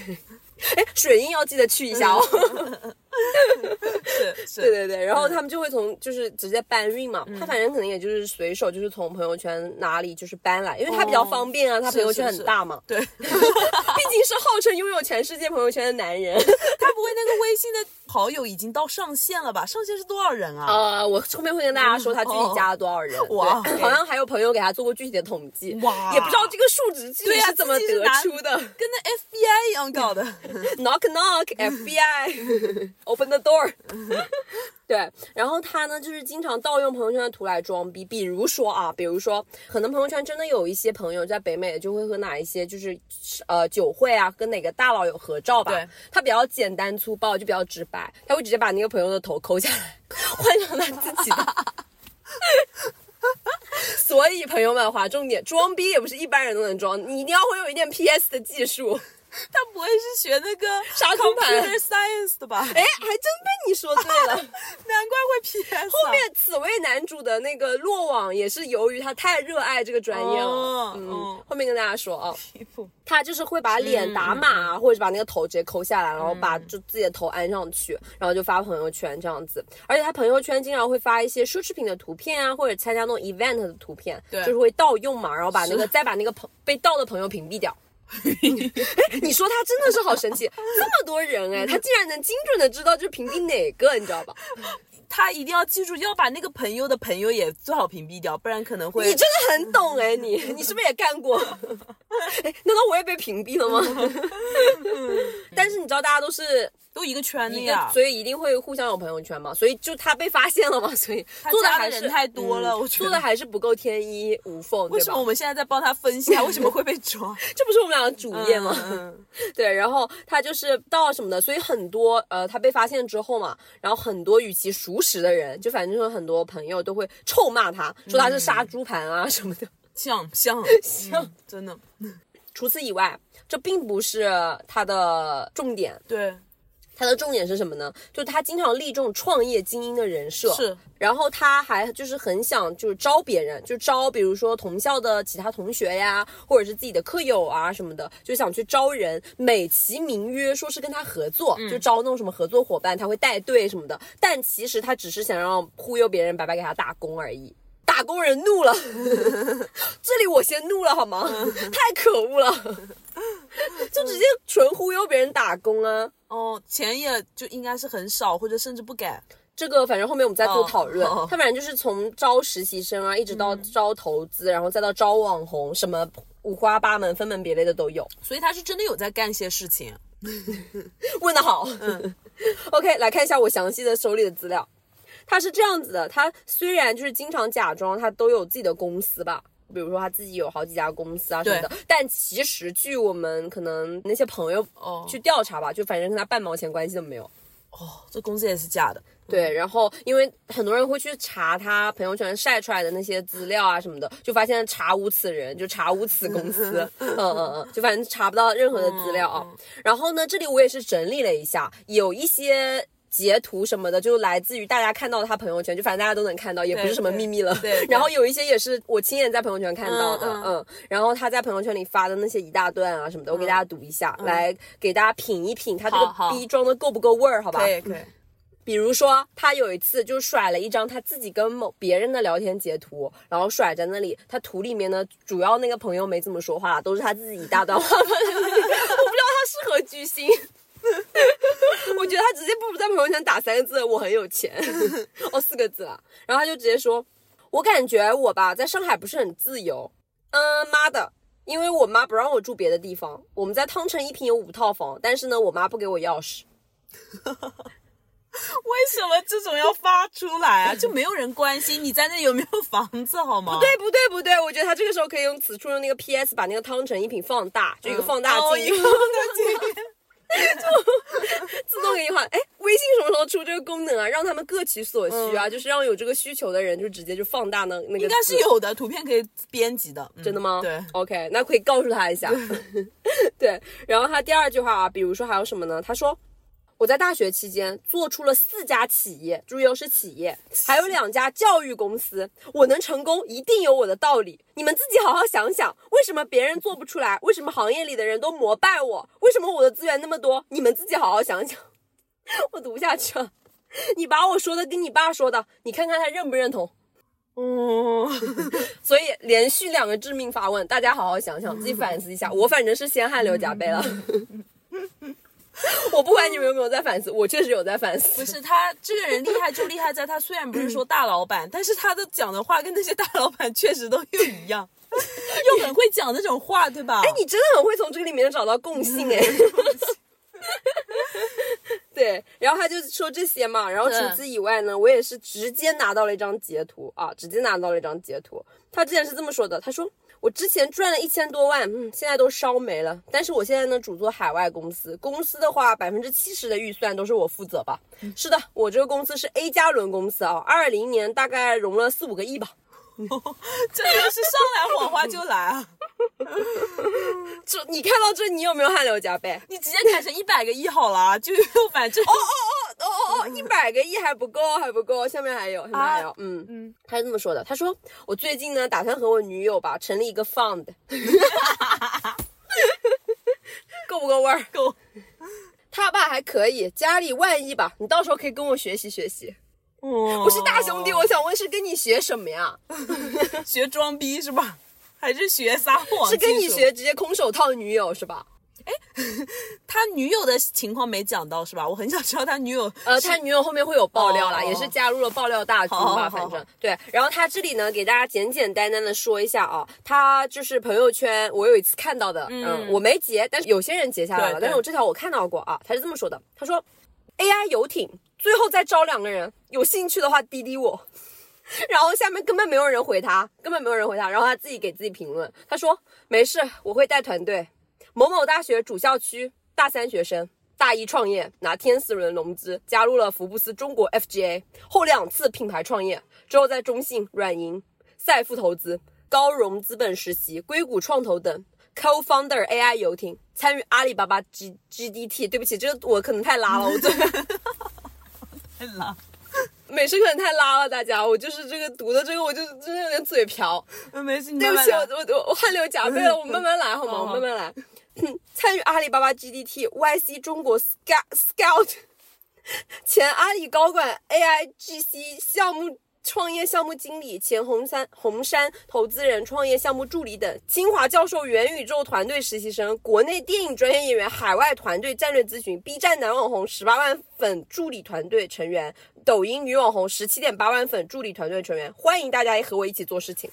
哎，水印要记得去一下哦。是是，对对对，然后他们就会从就是直接搬运嘛，他反正可能也就是随手就是从朋友圈哪里就是搬来，因为他比较方便啊，他朋友圈很大嘛，对，毕竟是号称拥有全世界朋友圈的男人。他不会那个微信的好友已经到上限了吧？上限是多少人啊？呃，我后面会跟大家说他具体加了多少人。哇，好像还有朋友给他做过具体的统计，哇，也不知道这个数值具体是怎么得出的，跟那 FBI 一样搞的。Knock knock FBI，Open the door。对，然后他呢，就是经常盗用朋友圈的图来装逼，比如说啊，比如说，可能朋友圈真的有一些朋友在北美就会和哪一些就是呃酒会啊，跟哪个大佬有合照吧。对，他比较简单粗暴，就比较直白，他会直接把那个朋友的头抠下来，换成他自己的。所以朋友们，划重点，装逼也不是一般人都能装，你一定要会有一点 PS 的技术。他不会是学那个杀猪盘 science 的吧？哎，还真被你说对了，难怪会 PS。后面此位男主的那个落网也是由于他太热爱这个专业了。嗯，后面跟大家说啊，他就是会把脸打码，或者是把那个头直接抠下来，然后把就自己的头安上去，然后就发朋友圈这样子。而且他朋友圈经常会发一些奢侈品的图片啊，或者参加那种 event 的图片，对，就是会盗用嘛，然后把那个再把那个朋被盗的朋友屏蔽掉。你说他真的是好神奇，这么多人哎，他竟然能精准的知道就是屏蔽哪个，你知道吧？他一定要记住，要把那个朋友的朋友也最好屏蔽掉，不然可能会。你真的很懂哎，你 你是不是也干过？哎，难道我也被屏蔽了吗？但是你知道，大家都是。都一个圈的呀，所以一定会互相有朋友圈嘛，所以就他被发现了嘛，所以做的还是太多了，我做的还是不够天衣无缝。为什么我们现在在帮他分析他为什么会被抓？这不是我们俩的主业吗？对，然后他就是到什么的，所以很多呃他被发现之后嘛，然后很多与其熟识的人，就反正说很多朋友都会臭骂他，说他是杀猪盘啊 什么的，像像 像真的。除此以外，这并不是他的重点。对。他的重点是什么呢？就他经常立这种创业精英的人设，是。然后他还就是很想就是招别人，就招比如说同校的其他同学呀，或者是自己的课友啊什么的，就想去招人，美其名曰说是跟他合作，就招那种什么合作伙伴，他会带队什么的。但其实他只是想让忽悠别人，白白给他打工而已。打工人怒了，这里我先怒了好吗？太可恶了，就直接纯忽悠别人打工啊！哦，钱也就应该是很少，或者甚至不给。这个反正后面我们再做讨论。他反正就是从招实习生啊，一直到招投资，然后再到招网红，什么五花八门、分门别类的都有。所以他是真的有在干些事情。问的好。OK，来看一下我详细的手里的资料。他是这样子的，他虽然就是经常假装他都有自己的公司吧，比如说他自己有好几家公司啊什么的，但其实据我们可能那些朋友哦去调查吧，就反正跟他半毛钱关系都没有。哦，这公司也是假的。对，然后因为很多人会去查他朋友圈晒出来的那些资料啊什么的，就发现查无此人，就查无此公司。嗯嗯嗯，就反正查不到任何的资料啊。然后呢，这里我也是整理了一下，有一些。截图什么的就来自于大家看到他朋友圈，就反正大家都能看到，也不是什么秘密了。对。然后有一些也是我亲眼在朋友圈看到的，嗯。然后他在朋友圈里发的那些一大段啊什么的，我给大家读一下，来给大家品一品他这个逼装的够不够味儿，好吧？可以可以。比如说他有一次就甩了一张他自己跟某别人的聊天截图，然后甩在那里，他图里面呢主要那个朋友没怎么说话，都是他自己一大段话。我不知道他适合巨星。我觉得他直接不如在朋友圈打三个字“我很有钱” 哦，四个字了。然后他就直接说：“我感觉我吧，在上海不是很自由。嗯，妈的，因为我妈不让我住别的地方。我们在汤臣一品有五套房，但是呢，我妈不给我钥匙。为什么这种要发出来啊？就没有人关心你在那有没有房子好吗？不对，不对，不对。我觉得他这个时候可以用此处用那个 PS 把那个汤臣一品放大，就一个放大镜，放大镜。”就 自动给你换，哎，微信什么时候出这个功能啊？让他们各取所需啊，就是让有这个需求的人就直接就放大那那个。应该是有的，图片可以编辑的，真的吗？对，OK，那可以告诉他一下。对，然后他第二句话啊，比如说还有什么呢？他说，我在大学期间做出了四家企业，注意哦是企业，还有两家教育公司。我能成功，一定有我的道理。你们自己好好想想，为什么别人做不出来？为什么行业里的人都膜拜我？为什么我的资源那么多？你们自己好好想想。我读不下去了，你把我说的跟你爸说的，你看看他认不认同？哦，所以连续两个致命发问，大家好好想想，自己反思一下。我反正是先汗流浃背了。我不管你们有没有在反思，我确实有在反思。不是他这个人厉害就厉害在他虽然不是说大老板，但是他的讲的话跟那些大老板确实都又一样，又很会讲那种话，对吧？哎，你真的很会从这个里面找到共性哎。对，然后他就说这些嘛，然后除此以外呢，我也是直接拿到了一张截图啊，直接拿到了一张截图。他之前是这么说的，他说。我之前赚了一千多万，嗯，现在都烧没了。但是我现在呢，主做海外公司，公司的话，百分之七十的预算都是我负责吧。是的，我这个公司是 A 加轮公司啊，二零年大概融了四五个亿吧。真的是上来谎话就来啊！这你看到这，你有没有汗流浃背？你直接改成一百个亿好了，就反正。哦哦哦，一百个亿还不够，还不够，下面还有，下面还有，嗯嗯，他是这么说的，他说我最近呢打算和我女友吧成立一个 fund，够不够味儿？够。他爸还可以，家里万亿吧，你到时候可以跟我学习学习。哦，我是大兄弟，我想问是跟你学什么呀？学装逼是吧？还是学撒谎？是跟你学直接空手套女友是吧？哎，他女友的情况没讲到是吧？我很想知道他女友。呃，他女友后面会有爆料啦，也是加入了爆料大军吧，反正对。然后他这里呢，给大家简简单单的说一下啊，他就是朋友圈我有一次看到的，嗯，我没截，但是有些人截下来了，但是我这条我看到过啊，他是这么说的，他说 AI 游艇最后再招两个人，有兴趣的话滴滴我。然后下面根本没有人回他，根本没有人回他，然后他自己给自己评论，他说没事，我会带团队。某某大学主校区大三学生，大一创业拿天使轮融资，加入了福布斯中国 FGA 后两次品牌创业，之后在中信、软银、赛富投资、高融资本实习、硅谷创投等 Co-founder AI 游艇，参与阿里巴巴 G GDT。对不起，这个我可能太拉了，我这太拉，美式可能太拉了，大家，我就是这个读的这个，我就真的有点嘴瓢。没事，对不起，我我我汗流浃背了，我慢慢来好吗？我慢慢来。参与阿里巴巴 GDT YC 中国 Scout 前阿里高管 AIGC 项目创业项目经理，前红山红杉投资人创业项目助理等，清华教授元宇宙团队实习生，国内电影专业演员，海外团队战略咨询，B 站男网红十八万粉助理团队成员，抖音女网红十七点八万粉助理团队成员，欢迎大家和我一起做事情。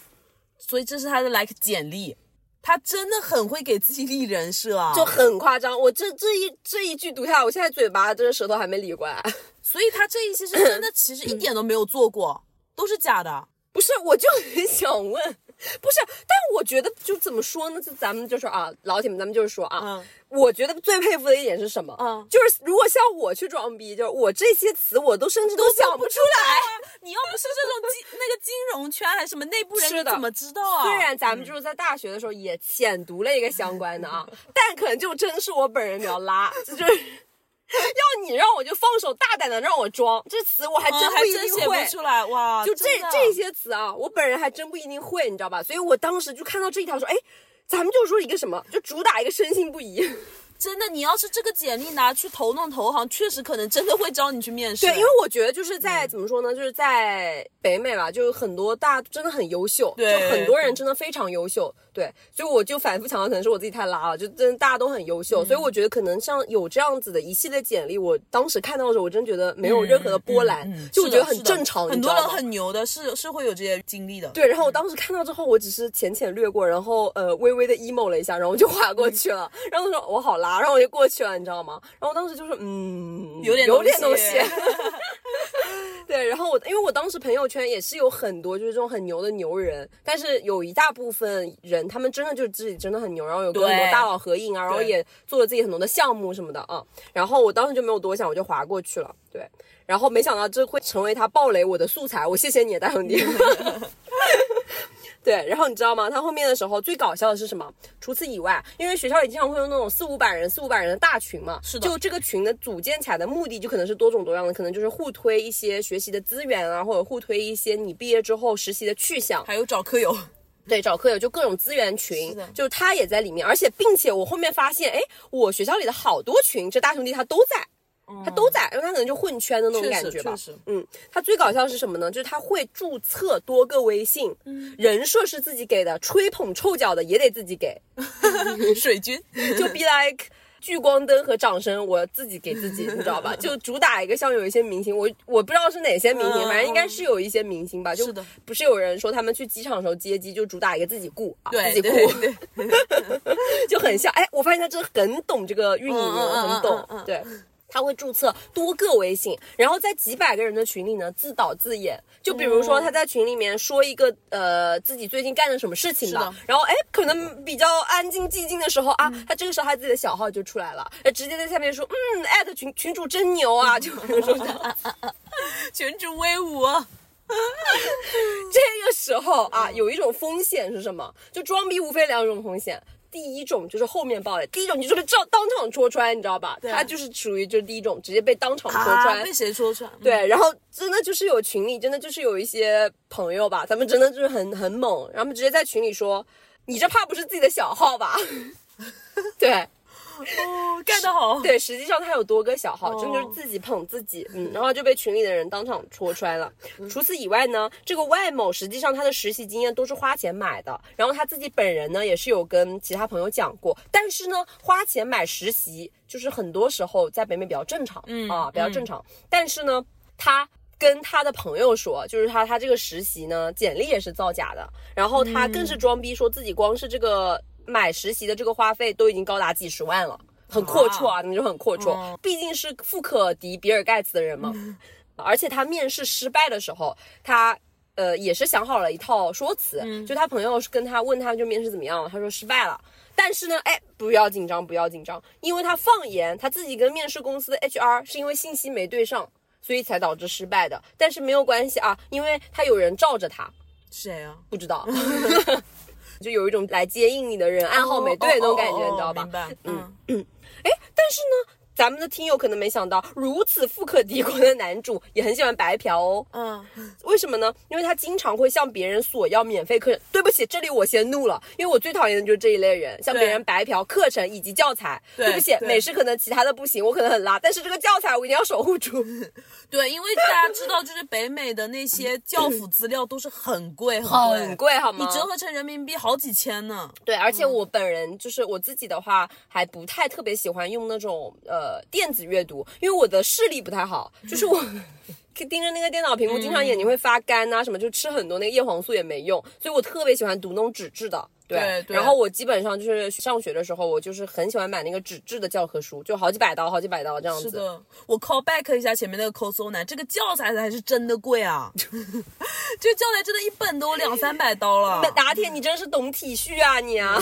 所以这是他的 like 简历。他真的很会给自己立人设啊，就很夸张。我这这一这一句读下来，我现在嘴巴这个舌头还没理过来。所以他这一些是真的，其实一点都没有做过，都是假的。不是，我就很想问，不是，但我觉得就怎么说呢？就咱们就是啊，老铁们，咱们就是说啊。我觉得最佩服的一点是什么？嗯，就是如果像我去装逼，就是我这些词我都甚至都想不出来。你要不是这种金那个金融圈还是什么内部人，你怎么知道啊？虽然咱们就是在大学的时候也浅读了一个相关的啊，但可能就真是我本人比较拉，就是 要你让我就放手大胆的让我装这词，我还真不一定会出来哇。就这这些词啊，我本人还真不一定会，你知道吧？所以我当时就看到这一条说，哎。咱们就说一个什么，就主打一个深信不疑。真的，你要是这个简历拿去投弄投行，确实可能真的会招你去面试。对，因为我觉得就是在怎么说呢，就是在北美吧，就很多大真的很优秀，就很多人真的非常优秀。对，所以我就反复强调，可能是我自己太拉了，就真的大家都很优秀，所以我觉得可能像有这样子的一系列简历，我当时看到的时候，我真觉得没有任何的波澜，就我觉得很正常。很多人很牛的，是是会有这些经历的。对，然后我当时看到之后，我只是浅浅略过，然后呃微微的 emo 了一下，然后我就划过去了。然后他说我好拉，然后我就过去了，你知道吗？然后我当时就是嗯，有点有点东西。对，然后我因为我当时朋友圈也是有很多就是这种很牛的牛人，但是有一大部分人他们真的就是自己真的很牛，然后有跟很多大佬合影啊，然后也做了自己很多的项目什么的啊。然后我当时就没有多想，我就划过去了。对，然后没想到这会成为他暴雷我的素材，我谢谢你，大兄弟。对，然后你知道吗？他后面的时候最搞笑的是什么？除此以外，因为学校里经常会有那种四五百人、四五百人的大群嘛，是的就这个群的组建起来的目的就可能是多种多样的，可能就是互推一些学习的资源啊，或者互推一些你毕业之后实习的去向。还有找课友，对，找课友就各种资源群就他也在里面，而且并且我后面发现，哎，我学校里的好多群，这大兄弟他都在。他都在，因为他可能就混圈的那种感觉吧嗯，他最搞笑是什么呢？就是他会注册多个微信，人设是自己给的，吹捧臭脚的也得自己给，水军，就 be like 聚光灯和掌声，我自己给自己，你知道吧？就主打一个像有一些明星，我我不知道是哪些明星，嗯反正应该是有一些明星吧。就是的不是有人说他们去机场的时候接机就主打一个自己雇啊，自己对雇，对，就很像。哎，我发现他真的很懂这个运营很懂嗯嗯。嗯对，他会注册多个微信，然后在几百个人的群里呢自导自演。就比如说哦他在群里面说一个呃自己最近干了什么事情吧是的，然后哎可能比较安静寂静的时候啊，他这个时候他自己的小号就出来了，呃直接在下面说嗯艾特群群主真牛啊，就比如说这样。群主威武啊！这个时候啊，有一种风险是什么？就装逼无非两种风险。第一种就是后面爆的，第一种你就是被照当场戳穿，你知道吧？对他就是属于就是第一种，直接被当场戳啊，穿。被谁戳穿？对，然后真的就是有群里真的就是有一些朋友吧，他们真的就是很很猛，然后他们直接在群里说：“你这怕不是自己的小号吧？” 对，哦，干得好。对，实际上他有多个小号，哦真就是自己捧自己，嗯，然后就被群里的人当场戳穿了。除此以外呢，这个外某实际上他的实习经验都是花钱买的，然后他自己本人呢也是有跟其他朋友讲过，但是呢，花钱买实习就是很多时候在北美比较正常，嗯啊，比较正常，但是呢，他。跟他的朋友说，就是他他这个实习呢，简历也是造假的，然后他更是装逼，说自己光是这个买实习的这个花费都已经高达几十万了，很阔绰啊，那就很阔绰，嗯毕竟是富可敌比尔盖茨的人嘛。而且他面试失败的时候，他呃也是想好了一套说辞，就他朋友是跟他问他就面试怎么样，他说失败了。但是呢，哎，不要紧张，不要紧张，因为他放言他自己跟面试公司的 HR 是因为信息没对上，所以才导致失败的。但是没有关系啊，因为他有人罩着他，谁啊？不知道，就有一种来接应你的人暗号美队那种感觉，你知道吧明？白。嗯，哎，但是呢，咱们的听友可能没想到，如此富可敌国的男主也很喜欢白嫖哦。嗯，为什么呢？因为他经常会向别人索要免费课程。对不起，这里我先怒了，因为我最讨厌的就是这一类人，向别人白嫖课程以及教材。对不起，美式可能其他的不行，我可能很拉，但是这个教材我一定要守护住。对，因为大家知道，就是北美的那些教辅资料都是很贵，很贵好吗？你折合成人民币好几千呢。对，而且我本人就是我自己的话，还不太特别喜欢用那种呃电子阅读，因为我的视力不太好，就是我。盯着那个电脑屏幕，经常眼睛会发干呐、什么就吃很多那个叶黄素也没用，所以我特别喜欢读那种纸质的。对，然后我基本上就是上学的时候，我就是很喜欢买那个纸质的教科书，就好几百刀，好几百刀这样子。是的，我 call back 一下前面那个 c o s o 男，这个教材才是真的贵啊！这个教材真的一本都两三百刀了。那拿铁，你真是懂体恤啊你啊！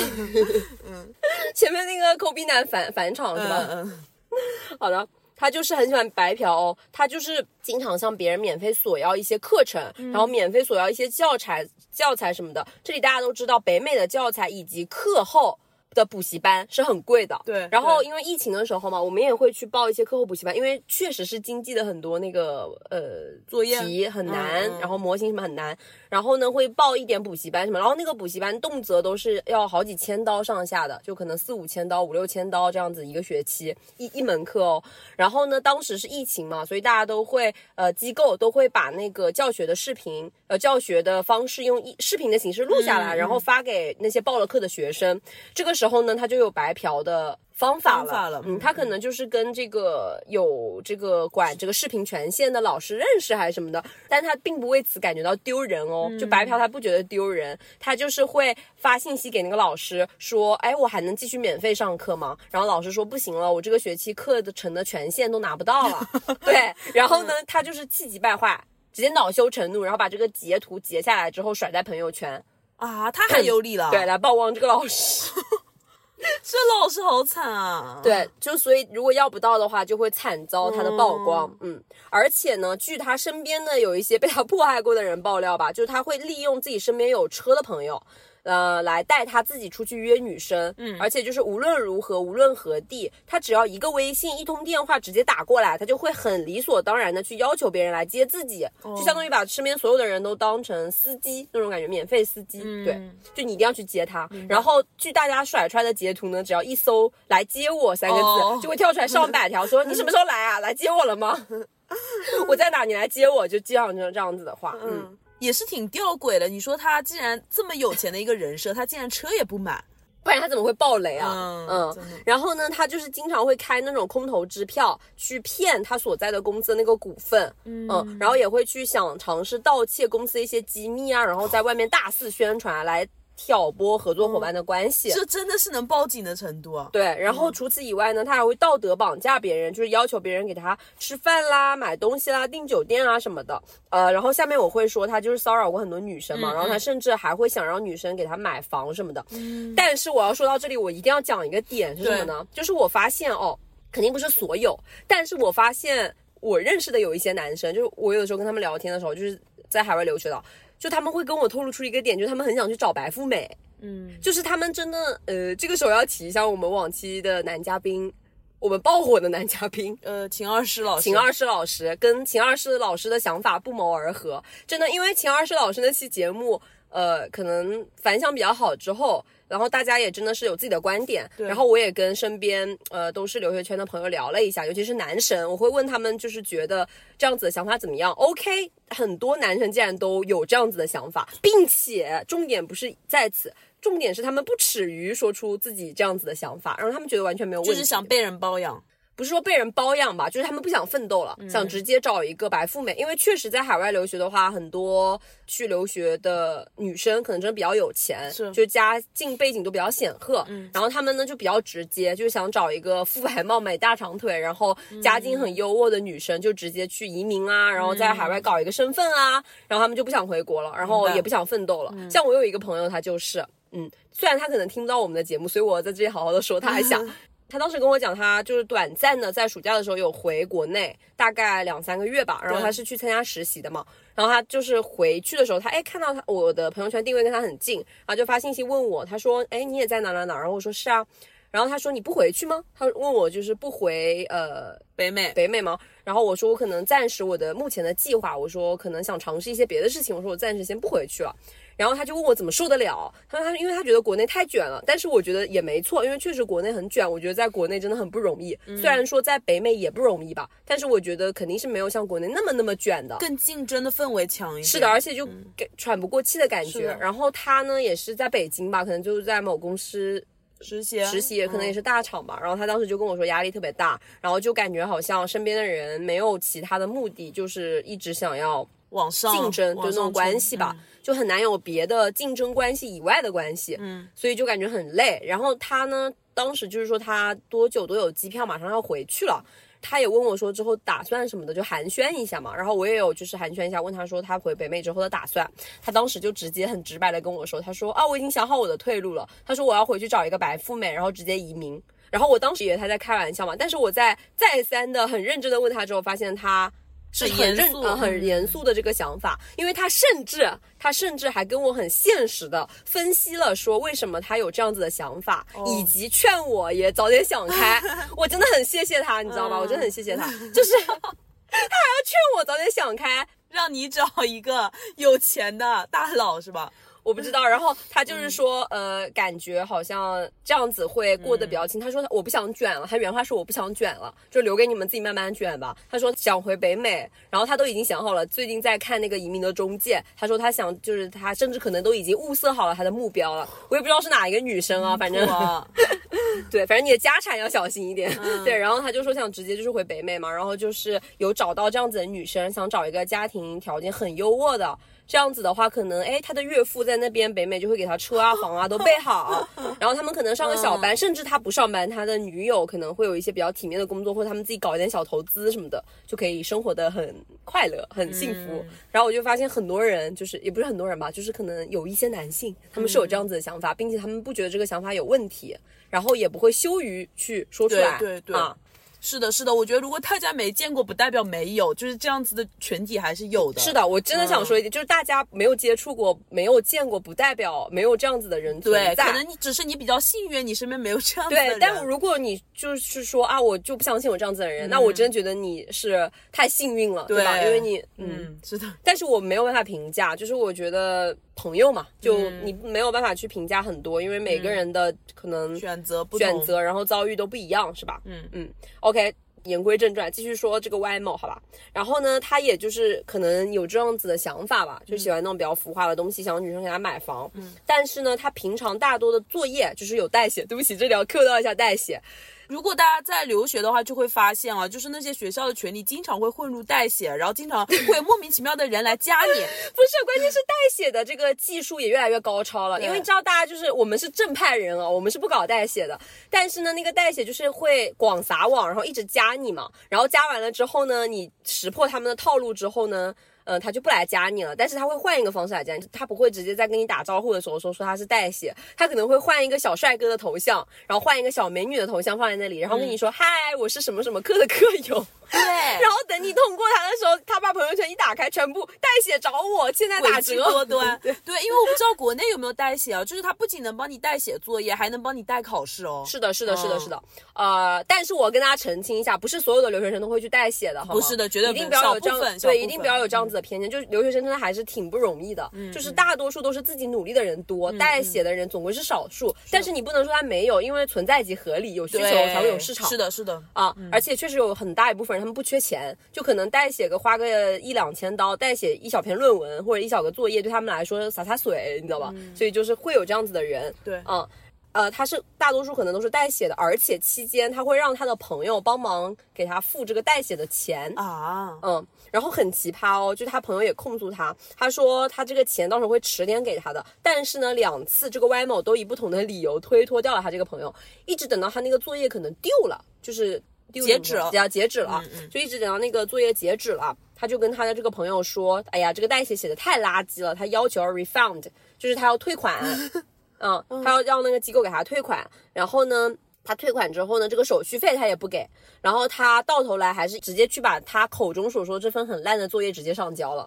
嗯，前面那个抠逼男返返场是吧？嗯嗯，好的，他就是很喜欢白嫖哦，他就是经常向别人免费索要一些课程，然后免费索要一些教材、教材什么的。这里大家都知道，北美的教材以及课后。的补习班是很贵的，对然后因为疫情的时候嘛，我们也会去报一些课后补习班，因为确实是经济的很多那个呃作业题很难，然后模型什么很难，然后呢会报一点补习班什么，然后那个补习班动辄都是要好几千刀上下的，就可能四五千刀、五六千刀这样子一个学期一一门课哦。然后呢，当时是疫情嘛，所以大家都会呃机构都会把那个教学的视频呃教学的方式用一视频的形式录下来，嗯然后发给那些报了课的学生。这个时候呢，他就有白嫖的。方法了，法了嗯，他可能就是跟这个有这个管这个视频权限的老师认识还是什么的，但他并不为此感觉到丢人哦，就白嫖他不觉得丢人，他就是会发信息给那个老师说，哎，我还能继续免费上课吗？然后老师说不行了，我这个学期课的程的权限都拿不到了，对，然后呢，他就是气急败坏，直接恼羞成怒，然后把这个截图截下来之后甩在朋友圈，啊，他很有理了。对，来曝光这个老师。这老师好惨啊！对，就所以如果要不到的话，就会惨遭他的曝光。嗯，而且呢，据他身边的有一些被他迫害过的人爆料吧，就是他会利用自己身边有车的朋友。呃，来带他自己出去约女生，嗯，而且就是无论如何，无论何地，他只要一个微信、一通电话直接打过来，他就会很理所当然的去要求别人来接自己，就相当于把身边所有的人都当成司机那种感觉，免费司机，对，就你一定要去接他。然后据大家甩出来的截图呢，只要一搜“来接我”三个字，就会跳出来上百条，说 你什么时候来啊？来接我了吗？我在哪？你来接我？就这样这样子的话，嗯。也是挺吊诡的。你说他既然这么有钱的一个人设，他竟然车也不买，不然他怎么会爆雷啊？嗯，然后呢，他就是经常会开那种空头支票去骗他所在的公司的那个股份，嗯，然后也会去想尝试盗窃公司一些机密啊，然后在外面大肆宣传来。挑拨合作伙伴的关系，这真的是能报警的程度啊！对，然后除此以外呢，他还会道德绑架别人，就是要求别人给他吃饭啦、买东西啦、订酒店啊什么的。呃，然后下面我会说他就是骚扰过很多女生嘛，然后他甚至还会想让女生给他买房什么的。嗯，但是我要说到这里，我一定要讲一个点是什么呢？就是我发现哦，肯定不是所有，但是我发现我认识的有一些男生，就是我有的时候跟他们聊天的时候，就是在海外留学的。就他们会跟我透露出一个点，就是他们很想去找白富美，嗯，就是他们真的，呃，这个时候要提一下我们往期的男嘉宾，我们爆火的男嘉宾，呃，秦二师老师，秦二师老师跟秦二师老师的想法不谋而合，真的，因为秦二师老师那期节目，呃，可能反响比较好之后。然后大家也真的是有自己的观点，然后我也跟身边呃都是留学圈的朋友聊了一下，尤其是男神，我会问他们就是觉得这样子的想法怎么样？OK，很多男生竟然都有这样子的想法，并且重点不是在此，重点是他们不耻于说出自己这样子的想法，让他们觉得完全没有问题，就是想被人包养。不是说被人包养吧，就是他们不想奋斗了，想直接找一个白富美。因为确实在海外留学的话，很多去留学的女生可能真的比较有钱，是就家境背景都比较显赫。嗯，然后他们呢就比较直接，就是想找一个肤白貌美、大长腿，然后家境很优渥的女生，就直接去移民啊，然后在海外搞一个身份啊，然后他们就不想回国了，然后也不想奋斗了。像我有一个朋友，他就是，嗯，虽然他可能听不到我们的节目，所以我在这里好好的说，他还想。他当时跟我讲，他就是短暂的在暑假的时候有回国内，大概两三个月吧。然后他是去参加实习的嘛。然后他就是回去的时候，他哎看到他我的朋友圈定位跟他很近，然后就发信息问我，他说哎你也在哪哪哪？然后我说是啊。然后他说你不回去吗？他问我就是不回呃北美北美吗？然后我说我可能暂时我的目前的计划，我说可能想尝试一些别的事情，我说我暂时先不回去了。然后他就问我怎么受得了？他说他因为他觉得国内太卷了，但是我觉得也没错，因为确实国内很卷。我觉得在国内真的很不容易。虽然说在北美也不容易吧，但是我觉得肯定是没有像国内那么那么卷的，更竞争的氛围强一点。是的，而且就给喘不过气的感觉。然后他呢也是在北京吧，可能就是在某公司实习，实习可能也是大厂吧。然后他当时就跟我说压力特别大，然后就感觉好像身边的人没有其他的目的，就是一直想要。往上竞争就那种关系吧，就很难有别的竞争关系以外的关系，嗯，所以就感觉很累。然后他呢，当时就是说他多久都有机票，马上要回去了。他也问我说之后打算什么的，就寒暄一下嘛。然后我也有就是寒暄一下，问他说他回北美之后的打算。他当时就直接很直白的跟我说，他说啊，我已经想好我的退路了。他说我要回去找一个白富美，然后直接移民。然后我当时以为他在开玩笑嘛，但是我在再三的很认真的问他之后，发现他。是很认呃很严肃的这个想法，因为他甚至他甚至还跟我很现实的分析了说为什么他有这样子的想法，以及劝我也早点想开。我真的很谢谢他，你知道吗？我真的很谢谢他，就是 他还要劝我早点想开，让你找一个有钱的大佬是吧？我不知道，然后他就是说，呃，感觉好像这样子会过得比较轻。他说我不想卷了，他原话是我不想卷了，就留给你们自己慢慢卷吧。他说想回北美，然后他都已经想好了，最近在看那个移民的中介。他说他想，就是他甚至可能都已经物色好了他的目标了。我也不知道是哪一个女生啊，反正 对，反正你的家产要小心一点。对，然后他就说想直接就是回北美嘛，然后就是有找到这样子的女生，想找一个家庭条件很优渥的。这样子的话，可能哎，他的岳父在那边北美就会给他车啊、房啊都备好，然后他们可能上个小班，甚至他不上班，他的女友可能会有一些比较体面的工作，或者他们自己搞一点小投资什么的，就可以生活的很快乐、很幸福。然后我就发现很多人，就是也不是很多人吧，就是可能有一些男性，他们是有这样子的想法，并且他们不觉得这个想法有问题。然后也不会羞于去说出来。对对对啊，是的，是的，我觉得如果大家没见过，不代表没有，就是这样子的群体还是有的。是的，我真的想说一点，就是大家没有接触过、没有见过，不代表没有这样子的人存对，在。可能你只是你比较幸运，你身边没有这样子的对人。，但如果你就是说啊，我就不相信有这样子的人，那我真的觉得你是太幸运了，对吧？因为你，嗯。嗯，是的，但是我没有办法评价，就是我觉得朋友嘛，就嗯你没有办法去评价很多，因为每个人的可能选择不选，择，然后遭遇都不一样，是吧？嗯嗯，OK。言归正传，继续说这个外貌，好吧？然后呢，他也就是可能有这样子的想法吧，就喜欢那种比较浮夸的东西，想让女生给他买房。嗯，但是呢，他平常大多的作业就是有代写，对不起，这里要 Q 到一下代写。如果大家在留学的话，就会发现啊，就是那些学校的群里经常会混入代写，然后经常会莫名其妙的人来加你。不是，关键是代写的这个技术也越来越高超了，因为你知道大家就是我们是正派人啊，我们是不搞代写的，但是呢，那个代写就是会广撒网，然后一直加你嘛，然后加完了之后呢，你识破他们的套路之后呢。嗯，他就不来加你了，但是他会换一个方式来加你，他不会直接在跟你打招呼的时候说说他是代写，他可能会换一个小帅哥的头像，然后换一个小美女的头像放在那里，然后跟你说、嗨，我是什么什么课的课友，对，然后等你通过他的时候，他把朋友圈一打开，全部代写找我，现在打折。多端。对，因为我不知道国内有没有代写啊，就是他不仅能帮你代写作业，还能帮你代考试哦。是的，是的，是的，嗯是的，呃，但是我跟大家澄清一下，不是所有的留学生都会去代写的，好吗不是的绝对一定不要有这样对，一定不要有这样子的偏见。就是留学生真的还是挺不容易的，就是大多数都是自己努力的人多，代写的人总归是少数。但是你不能说他没有，因为存在即合理，有需求才会有市场。是的，是的，啊，而且确实有很大一部分人他们不缺钱，就可能代写个花个一两千刀，代写一小篇论文或者一小个作业，对他们来说洒洒水，你知道吧？所以就是会有这样子的人，对嗯。呃，他是大多数可能都是代写的，而且期间他会让他的朋友帮忙给他付这个代写的钱，啊，嗯，然后很奇葩哦，就他朋友也控诉他，他说他这个钱到时候会迟点给他的，但是呢，两次这个 Y 某都以不同的理由推脱掉了他这个朋友，一直等到他那个作业可能丢了，就是丢截止了要截止了，嗯就一直等到那个作业截止了，他就跟他的这个朋友说，哎呀，这个代写写的太垃圾了，他要求要 refund，就是他要退款，嗯，他要让那个机构给他退款，然后呢。他退款之后呢，这个手续费他也不给，然后他到头来还是直接去把他口中所说这份很烂的作业直接上交了。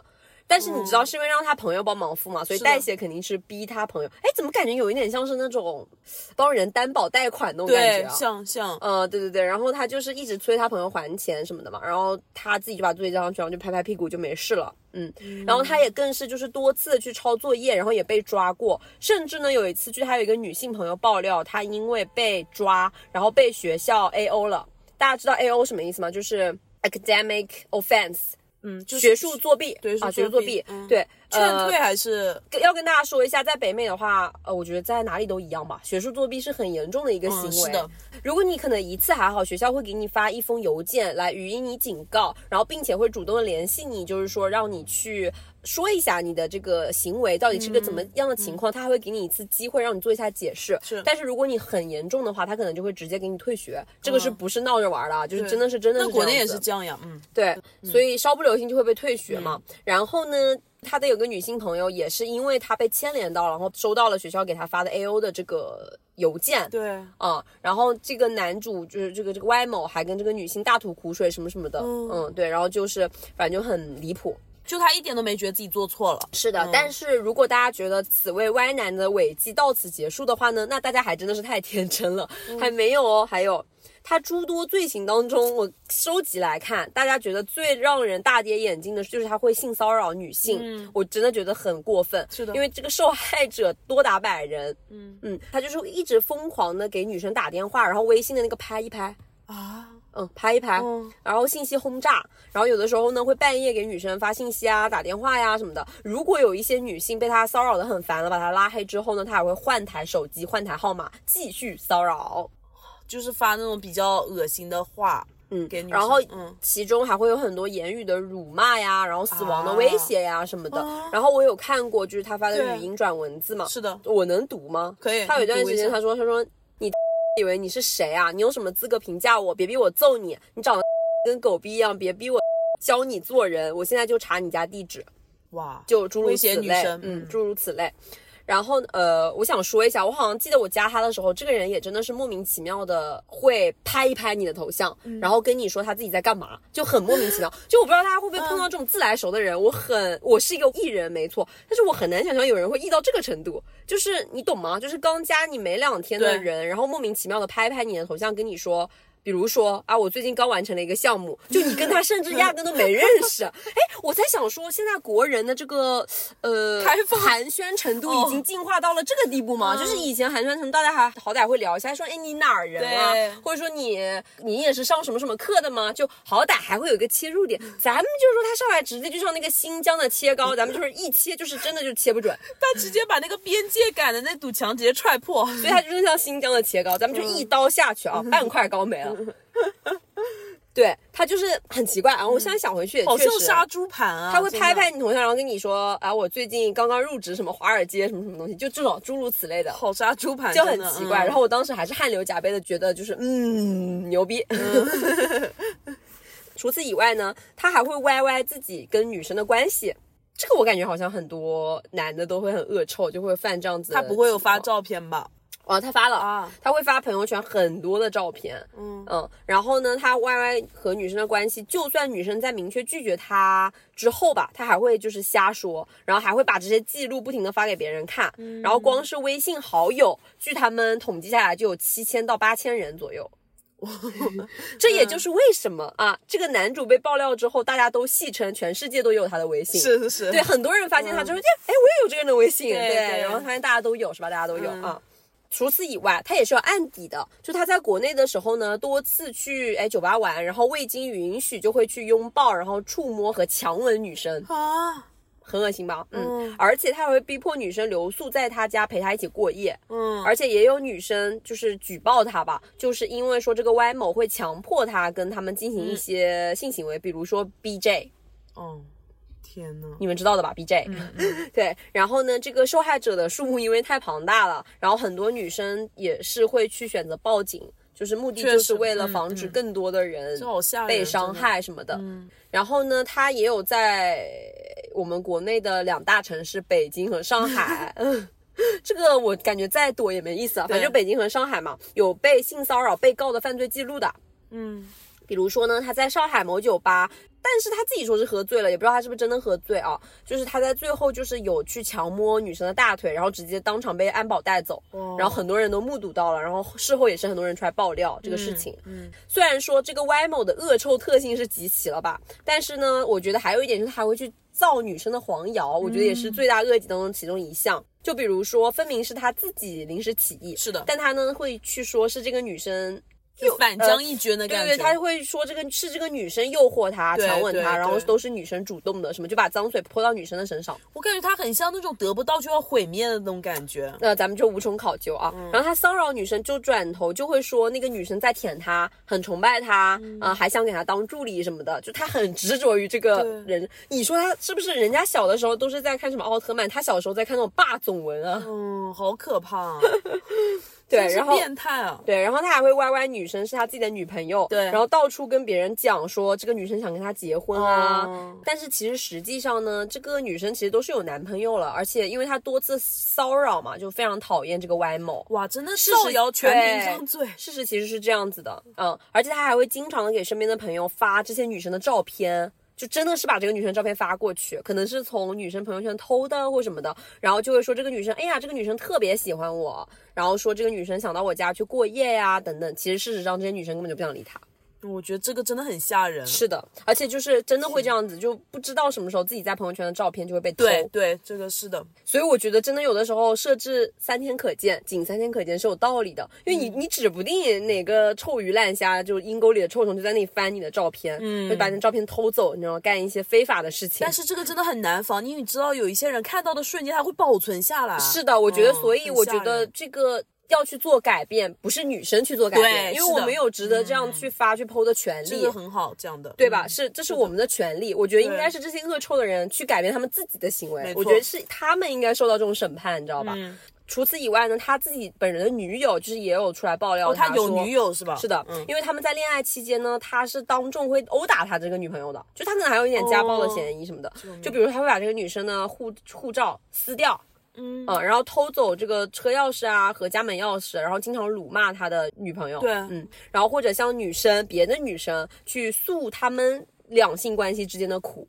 但是你知道是因为让他朋友帮忙付嘛，所以代写肯定是逼他朋友。哎，怎么感觉有一点像是那种帮人担保贷款那种感觉对，啊？像像，呃，对对对，然后他就是一直催他朋友还钱什么的嘛，然后他自己就把作业交上去，然后就拍拍屁股就没事了，嗯，然后他也更是就是多次的去抄作业，然后也被抓过，甚至呢有一次，据他有一个女性朋友爆料，他因为被抓，然后被学校 A O 了，大家知道 A O 什么意思吗？就是 academic offense，嗯，就是学术作弊，对啊，学术作弊，嗯对，劝呃退还是跟要跟大家说一下，在北美的话，呃，我觉得在哪里都一样吧。学术作弊是很严重的一个行为。嗯是的，如果你可能一次还好，学校会给你发一封邮件来语音你警告，然后并且会主动的联系你，就是说让你去说一下你的这个行为到底是个怎么样的情况，他还会给你一次机会让你做一下解释。是但是如果你很严重的话，他可能就会直接给你退学，这个是嗯不是闹着玩的啊？就是真的是真的是那国内也是这样呀，嗯，对，所以稍不留心就会被退学嘛。然后呢，他的有个女性朋友也是因为他被牵连到，然后收到了学校给他发的 A O 的这个邮件。对，啊、然后这个男主就是这个这个 Y 某还跟这个女性大吐苦水什么什么的，嗯对，然后就是反正就很离谱。就他一点都没觉得自己做错了，是的，但是如果大家觉得此位歪男的违纪到此结束的话呢，那大家还真的是太天真了，还没有哦，还有。他诸多罪行当中，我收集来看，大家觉得最让人大跌眼镜的就是他会性骚扰女性，嗯我真的觉得很过分。是的因为这个受害者多达百人，嗯嗯，他就是一直疯狂的给女生打电话，然后微信的那个拍一拍，啊，嗯，拍一拍，嗯然后信息轰炸，然后有的时候呢会半夜给女生发信息啊、打电话呀什么的。如果有一些女性被他骚扰的很烦了，把他拉黑之后呢，他还会换台手机、换台号码继续骚扰。就是发那种比较恶心的话，嗯，给女生然后嗯其中还会有很多言语的辱骂呀，然后死亡的威胁呀什么的。啊然后我有看过，就是他发的语音转文字嘛，是的，我能读吗？可以他有一段时间他说他说你以为你是谁啊？你有什么资格评价我？别逼我揍你！你长得 跟狗逼一样，别逼我教你做人！我现在就查你家地址，哇，就诸如此类，嗯诸如此类。然后呃，我想说一下，我好像记得我加他的时候，这个人也真的是莫名其妙的会拍一拍你的头像，然后跟你说他自己在干嘛，就很莫名其妙。就我不知道大家会不会碰到这种自来熟的人，我很我是一个艺人没错，但是我很难想象有人会艺到这个程度，就是你懂吗？就是刚加你没两天的人，然后莫名其妙的拍拍你的头像，跟你说。比如说啊，我最近刚完成了一个项目，就你跟他甚至压根都没认识。哎，我在想说，现在国人的这个呃寒暄程度已经进化到了这个地步吗？嗯就是以前寒暄程度大家还好歹会聊一下，说哎你哪儿人啊，或者说你你也是上什么什么课的吗？就好歹还会有一个切入点。咱们就是说他上来直接就像那个新疆的切糕，咱们就是一切就是真的就切不准，他直接把那个边界感的那堵墙直接踹破。所以他就是像新疆的切糕，咱们就一刀下去啊，半块糕没了。对他就是很奇怪啊！我现在想回去好像杀猪盘啊！他会拍拍，你头像，然后跟你说，啊，我最近刚刚入职什么华尔街什么什么东西，就这种诸如此类的，好杀猪盘，就很奇怪。嗯然后我当时还是汗流浃背的，觉得就是嗯牛逼。除此以外呢，他还会歪歪自己跟女生的关系。这个我感觉好像很多男的都会很恶臭，就会犯这样子。他不会有发？照片吧？哦，他发了啊，他会发朋友圈很多的照片，嗯嗯，然后呢，他 Y Y 和女生的关系，就算女生在明确拒绝他之后吧，他还会就是瞎说，然后还会把这些记录不停的发给别人看，然后光是微信好友，据他们统计下来就有七千到八千人左右。这也就是为什么啊，这个男主被爆料之后，大家都戏称全世界都有他的微信。是是是，对，很多人发现他之后，就哎，我也有这个人的微信，对对然后发现大家都有，是吧？大家都有、嗯啊。除此以外，他也是有案底的。就他在国内的时候呢，多次去哎酒吧玩，然后未经允许就会去拥抱，然后触摸和强吻女生，啊，很恶心吧？嗯，嗯而且他还会逼迫女生留宿在他家陪他一起过夜，嗯，而且也有女生就是举报他吧，就是因为说这个 Y 某会强迫他跟他们进行一些性行为，比如说 BJ。哦，天呐，你们知道的吧？BJ，、对，然后呢，这个受害者的数目因为太庞大了，然后很多女生也是会去选择报警，就是目的就是为了嗯防止嗯更多的人被伤。害什么的。嗯然后呢，他也有在我们国内的两大城市北京和上海。这个我感觉再多也没意思啊，反正就北京和上海嘛，有被性骚扰被告的犯罪记录的。嗯，比如说呢，他在上海某酒吧，但是他自己说是喝醉了，也不知道他是不是真的喝醉啊。就是他在最后就是有去强摸女生的大腿，然后直接当场被安保带走，哦然后很多人都目睹到了，然后事后也是很多人出来爆料这个事情。嗯，虽然说这个 Y 某的恶臭特性是集齐了吧，但是呢，我觉得还有一点就是他会去造女生的黄谣，我觉得也是罪大恶极当中其中一项。就比如说，分明是他自己临时起意，是的但他呢会去说是这个女生就反将一军的感觉。对对，他会说这个是这个女生诱惑他强吻他，然后都是女生主动的，什么就把脏水泼到女生的身上，我感觉他很像那种得不到就要毁灭的那种感觉。那咱们就无从考究啊。嗯然后他骚扰女生，就转头就会说那个女生在舔他，很崇拜他，嗯啊、还想给他当助理什么的，就他很执着于这个人。你说他是不是？人家小的时候都是在看什么奥特曼，他小时候在看那种霸总文啊，嗯，好可怕、啊，对，然后变态啊。对，然后他还会歪歪女生是他自己的女朋友，对然后到处跟别人讲说这个女生想跟他结婚啊，哦但是其实实际上呢，这个女生其实都是有男朋友了，而且因为她多次骚扰嘛，就非常讨厌这个歪某。哇，真的事造谣全对民上罪。事实其实是这样子的，嗯，而且他还会经常的给身边的朋友发这些女生的照片，就真的是把这个女生照片发过去，可能是从女生朋友圈偷的或什么的，然后就会说这个女生，哎呀，这个女生特别喜欢我，然后说这个女生想到我家去过夜呀、等等，其实事实上这些女生根本就不想理他。我觉得这个真的很吓人。是的，而且就是真的会这样子，就不知道什么时候自己在朋友圈的照片就会被偷。对对，这个是的。所以我觉得真的有的时候设置三天可见，仅三天可见是有道理的，因为你、你指不定哪个臭鱼烂虾，就阴沟里的臭虫就在那里翻你的照片，嗯，会把你的照片偷走，你知道吗？干一些非法的事情。但是这个真的很难防，因为你知道有一些人看到的瞬间他会保存下来。是的，我觉得，嗯所以我觉得这个。要去做改变，不是女生去做改变，对因为我们有值得这样去发、去剖的权利。这个很好，这样的，对吧？嗯是，这是我们的权利。我觉得应该是这些恶臭的人去改变他们自己的行为我觉得是他们应该受到这种审判，你知道吧？嗯除此以外呢，他自己本人的女友就是也有出来爆料，哦，他有女。友是吧？是的，嗯，因为他们在恋爱期间呢，他是当众会殴打他这个女朋友的，就他可能还有一点家暴的嫌疑什么的。哦就比如他会把这个女生的护护照撕掉，嗯，然后偷走这个车钥匙啊和家门钥匙，然后经常辱骂他的女朋友。对，嗯，然后或者像女生，别的女生去诉他们两性关系之间的苦。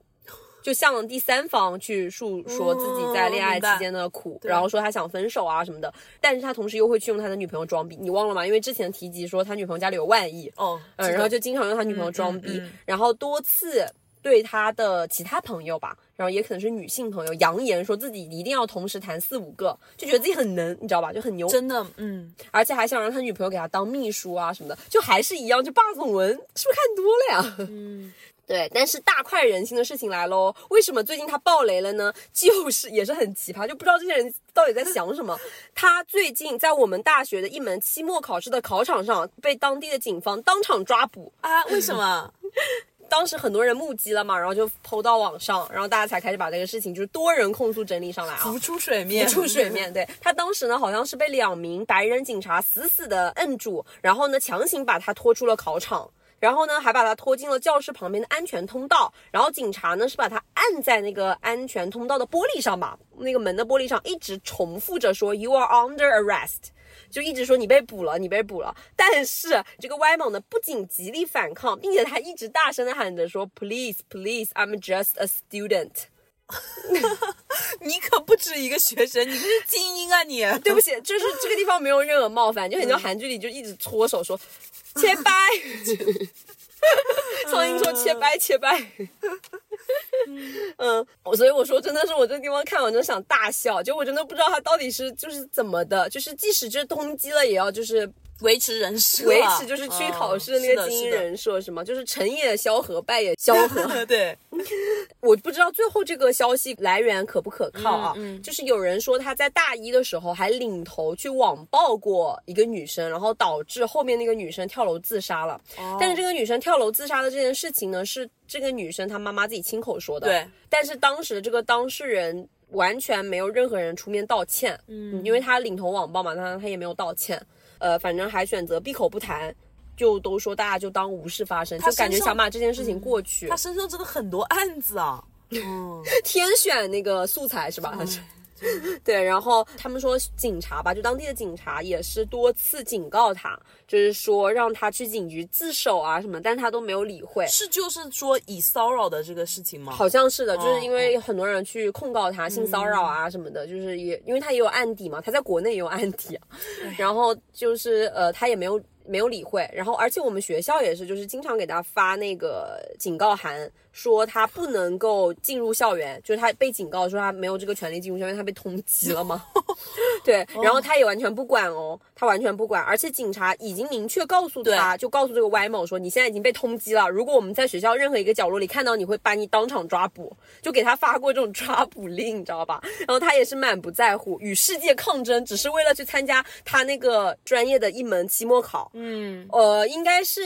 就向第三方去诉说自己在恋爱期间的苦，然后说他想分手啊什么的，但是他同时又会去用他的女朋友装逼，你忘了吗？因为之前提及说他女朋友家里有万亿，哦，嗯，然后就经常用他女朋友装逼，然后多次对他的其他朋友吧，然后也可能是女性朋友，扬言说自己一定要同时谈四五个，就觉得自己很能，你知道吧？就很牛，真的，嗯，而且还想让他女朋友给他当秘书啊什么的，就还是一样，就霸总文，是不是看多了呀？嗯。对，但是大快人心的事情来喽！为什么最近他爆雷了呢？就是也是很奇葩，就不知道这些人到底在想什么。他最近在我们大学的一门期末考试的考场上被当地的警方当场抓捕啊！为什么？当时很多人目击了嘛，然后就抛到网上，然后大家才开始把这个事情就是多人控诉整理上来啊，浮出水面，浮出水面。对他当时呢，好像是被两名白人警察死死的摁住，然后呢强行把他拖出了考场。然后呢，还把他拖进了教室旁边的安全通道。然后警察呢是把他按在那个安全通道的玻璃上吧，那个门的玻璃上，一直重复着说 “You are under arrest”，就一直说你被捕了，你被捕了。但是这个歪猛呢不仅极力反抗，并且他一直大声的喊着说 “Please, please, I'm just a student”。你可不止一个学生，你这是精英啊！你对不起，就是这个地方没有任何冒犯，就很像韩剧里就一直搓手说。切掰，苍蝇说切掰切掰，嗯，所以我说真的是我这个地方看完就想大笑，就我真的不知道他到底是就是怎么的，就是即使就是通缉了，也要就是。维持人设，维持就是去考试的那个精英人设是吗？就是成也萧何，败也萧何。对，我不知道最后这个消息来源可不可靠啊？就是有人说他在大一的时候还领头去网暴过一个女生，然后导致后面那个女生跳楼自杀了。但是这个女生跳楼自杀的这件事情呢，是这个女生她妈妈自己亲口说的。对，但是当时这个当事人完全没有任何人出面道歉。嗯，因为他领头网暴嘛，他他也没有道歉。呃，反正还选择闭口不谈，就都说大家就当无事发生，就感觉想把这件事情过去。他身上真的很多案子啊，嗯，天选那个素材是吧？他是。对，然后他们说警察吧，就当地的警察也是多次警告他，就是说让他去警局自首啊什么，但他都没有理会。是就是说以骚扰的这个事情吗？好像是的，就是因为很多人去控告他性骚扰啊什么的，就是也因为他也有案底嘛，他在国内也有案底，然后就是呃他也没有。没有理会，然后而且我们学校也是，就是经常给他发那个警告函，说他不能够进入校园，就是他被警告说他没有这个权利进入校园，他被通缉了吗？对，然后他也完全不管哦，他完全不管，而且警察已经明确告诉他，就告诉这个歪某说你现在已经被通缉了，如果我们在学校任何一个角落里看到你会把你当场抓捕，就给他发过这种抓捕令，你知道吧？然后他也是满不在乎，与世界抗争，只是为了去参加他那个专业的一门期末考。嗯，呃，应该是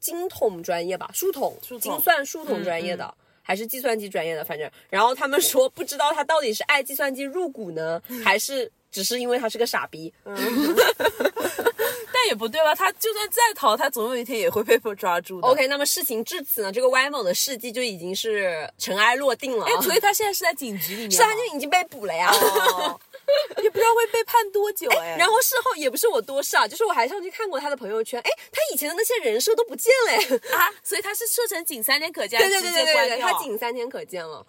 精统专业吧，数统、精算、数统专业的，还是计算机专业的，反正。然后他们说，不知道他到底是爱计算机入股呢，还是只是因为他是个傻逼。但也不对吧？他就算再逃，他总有一天也会被抓住的。OK，那么事情至此呢，这个歪某的事迹就已经是尘埃落定了。哎，所以他现在是在警局里面，是他就已经被捕了呀。也不知道会被判多久哎，然后事后也不是我多事啊，就是我还上去看过他的朋友圈，哎，他以前的那些人设都不见了啊，所以他是设成仅三天可见，对对对对对，他仅三天可见了。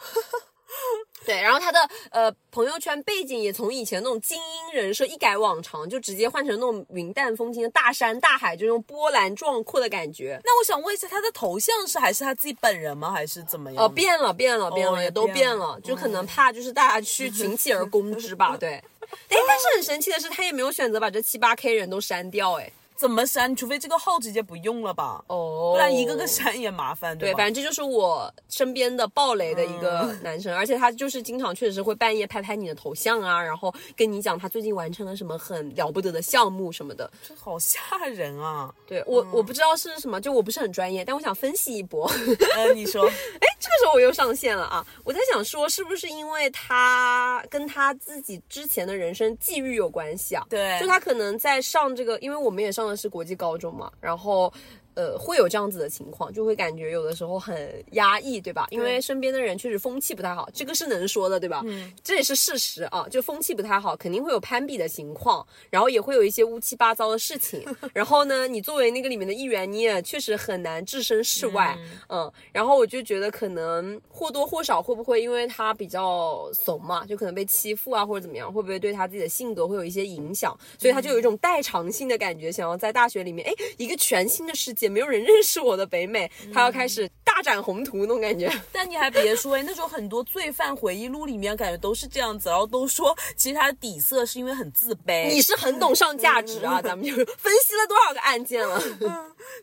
对，然后他的呃朋友圈背景也从以前那种精英人设一改往常，就直接换成那种云淡风轻的大山大海，就那种波澜壮阔的感觉。那我想问一下，他的头像是还是他自己本人吗？还是怎么样？哦，变了，变了，变了，也都变了，就可能怕就是大家去群起而攻之吧。对，哎，但是很神奇的是，他也没有选择把这七八 K 人都删掉，哎。怎么删？除非这个号直接不用了吧？哦，不然一个个删也麻烦。对，反正这就是我身边的暴雷的一个男生，而且他就是经常确实会半夜拍拍你的头像啊，然后跟你讲他最近完成了什么很了不得的项目什么的。这好吓人啊！对我我不知道是什么，就我不是很专业，但我想分析一波。呃，你说，哎，这个时候我又上线了啊！我在想说，是不是因为他跟他自己之前的人生际遇有关系啊？对，就他可能在上这个，因为我们也上。是国际高中嘛，然后呃，会有这样子的情况，就会感觉有的时候很压抑，对吧？因为身边的人确实风气不太好，这个是能说的，对吧？嗯，这也是事实啊，就风气不太好，肯定会有攀比的情况，然后也会有一些乌七八糟的事情。然后呢，你作为那个里面的一员，你也确实很难置身事外。嗯，然后我就觉得可能或多或少会不会因为他比较怂嘛，就可能被欺负啊或者怎么样，会不会对他自己的性格会有一些影响？所以他就有一种代偿性的感觉，想要在大学里面，哎，一个全新的世界。也没有人认识我的北美，他要开始大展宏图那种感觉。但你还别说，哎，那种很多罪犯回忆录里面感觉都是这样子，然后都说其实他的底色是因为很自卑。你是很懂上价值啊，咱们就分析了多少个案件了。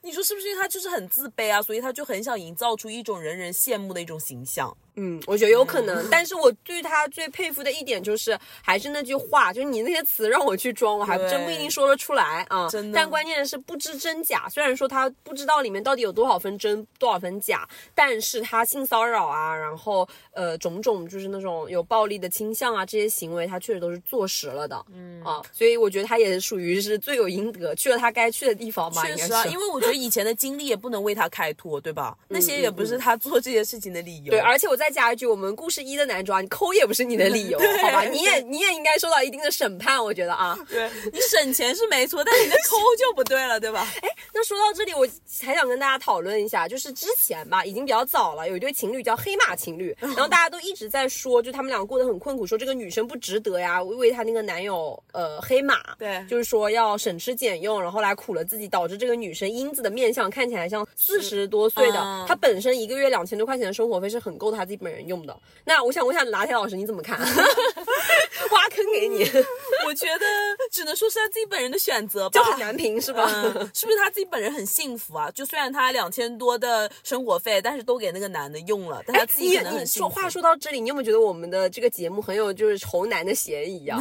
你说是不是？因为他就是很自卑啊，所以他就很想营造出一种人人羡慕的一种形象。嗯，我觉得有可能，但是我对他最佩服的一点就是，还是那句话，就是你那些词让我去装，我还真不一定说得出来啊。真的。但关键是不知真假，虽然说他不知道里面到底有多少分真，多少分假，但是他性骚扰啊，然后呃种种就是那种有暴力的倾向啊，这些行为他确实都是坐实了的。嗯啊，所以我觉得他也属于是罪有应得，去了他该去的地方吧。确实啊，因为我觉得以前的经历也不能为他开脱，对吧？那些也不是他做这些事情的理由。对，而且我在。再加一句，我们故事一的男主啊，你抠也不是你的理由，好吧？你也你也应该受到一定的审判，我觉得啊。对你省钱是没错，但你的抠就不对了，对吧？哎，那说到这里，我还想跟大家讨论一下，就是之前吧，已经比较早了，有一对情侣叫黑马情侣，然后 大家都一直在说，就他们两个过得很困苦，说这个女生不值得呀，为她那个男友呃黑马，对，就是说要省吃俭用，然后来苦了自己，导致这个女生英子的面相看起来像四十多岁的，她本身一个月两千多块钱的生活费是很够她自己本人用的。那我想问一下拿铁老师，你怎么看？挖坑给你，我觉得只能说是他自己本人的选择吧，就很难评是吧？是不是他自己本人很幸福啊？就虽然他两千多的生活费，但是都给那个男的用了，但他自己可能很幸福。说话说到这里，你有没有觉得我们的这个节目很有就是仇男的嫌疑啊？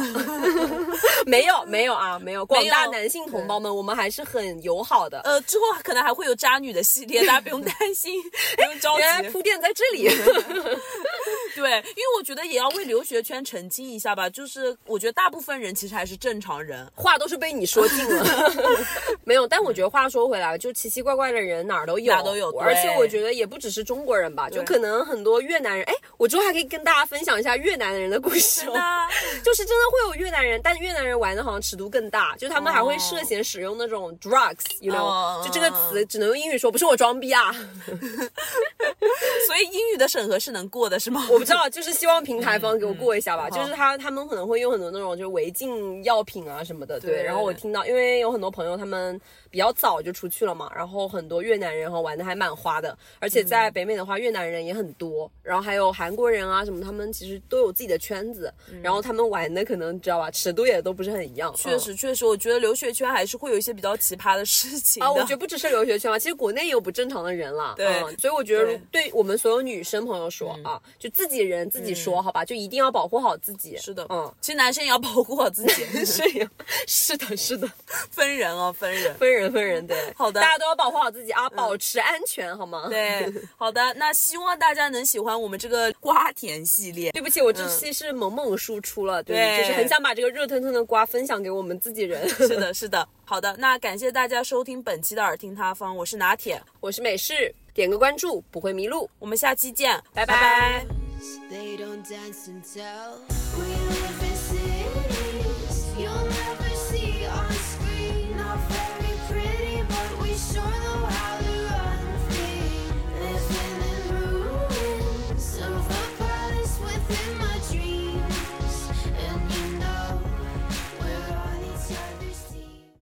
没有没有啊，没有。广大男性同胞们，我们还是很友好的。呃，之后可能还会有渣女的系列，大家不用担心，不用着急。铺垫在这里。对，因为我觉得也要为留学圈澄清一下吧，就是我觉得大部分人其实还是正常人，话都是被你说尽了，没有。但我觉得话说回来，就奇奇怪怪的人哪儿都有，哪都有。而且我觉得也不只是中国人吧，就可能很多越南人。哎，我之后还可以跟大家分享一下越南人的故事哦，就是真的会有越南人，但越南人玩的好像尺度更大，就他们还会涉嫌使用那种 drugs，you know，就这个词只能用英语说，不是我装逼啊。所以英语的审核是能过的，是吗？我不知道，就是希望平台方给我过一下吧。就是他他们可能会用很多那种就是违禁药品啊什么的，对。然后我听到，因为有很多朋友他们。比较早就出去了嘛，然后很多越南人哈玩的还蛮花的，而且在北美的话，越南人也很多，然后还有韩国人啊什么，他们其实都有自己的圈子，然后他们玩的可能知道吧，尺度也都不是很一样。确实确实，我觉得留学圈还是会有一些比较奇葩的事情啊。我觉得不只是留学圈嘛，其实国内也有不正常的人了。对，所以我觉得对我们所有女生朋友说啊，就自己人自己说好吧，就一定要保护好自己。是的，嗯，其实男生也要保护好自己。是呀，是的，是的，分人哦，分人，分人，分人，对。好的，大家都要保护好自己啊，保持安全，好吗？对，好的，那希望大家能喜欢我们这个瓜田系列。对不起，我这期是猛猛输出了，对，就是很想把这个热腾腾的瓜分享给我们自己人。是的，是的。好的，那感谢大家收听本期的耳听他方，我是拿铁，我是美式，点个关注不会迷路，我们下期见，拜拜。They don't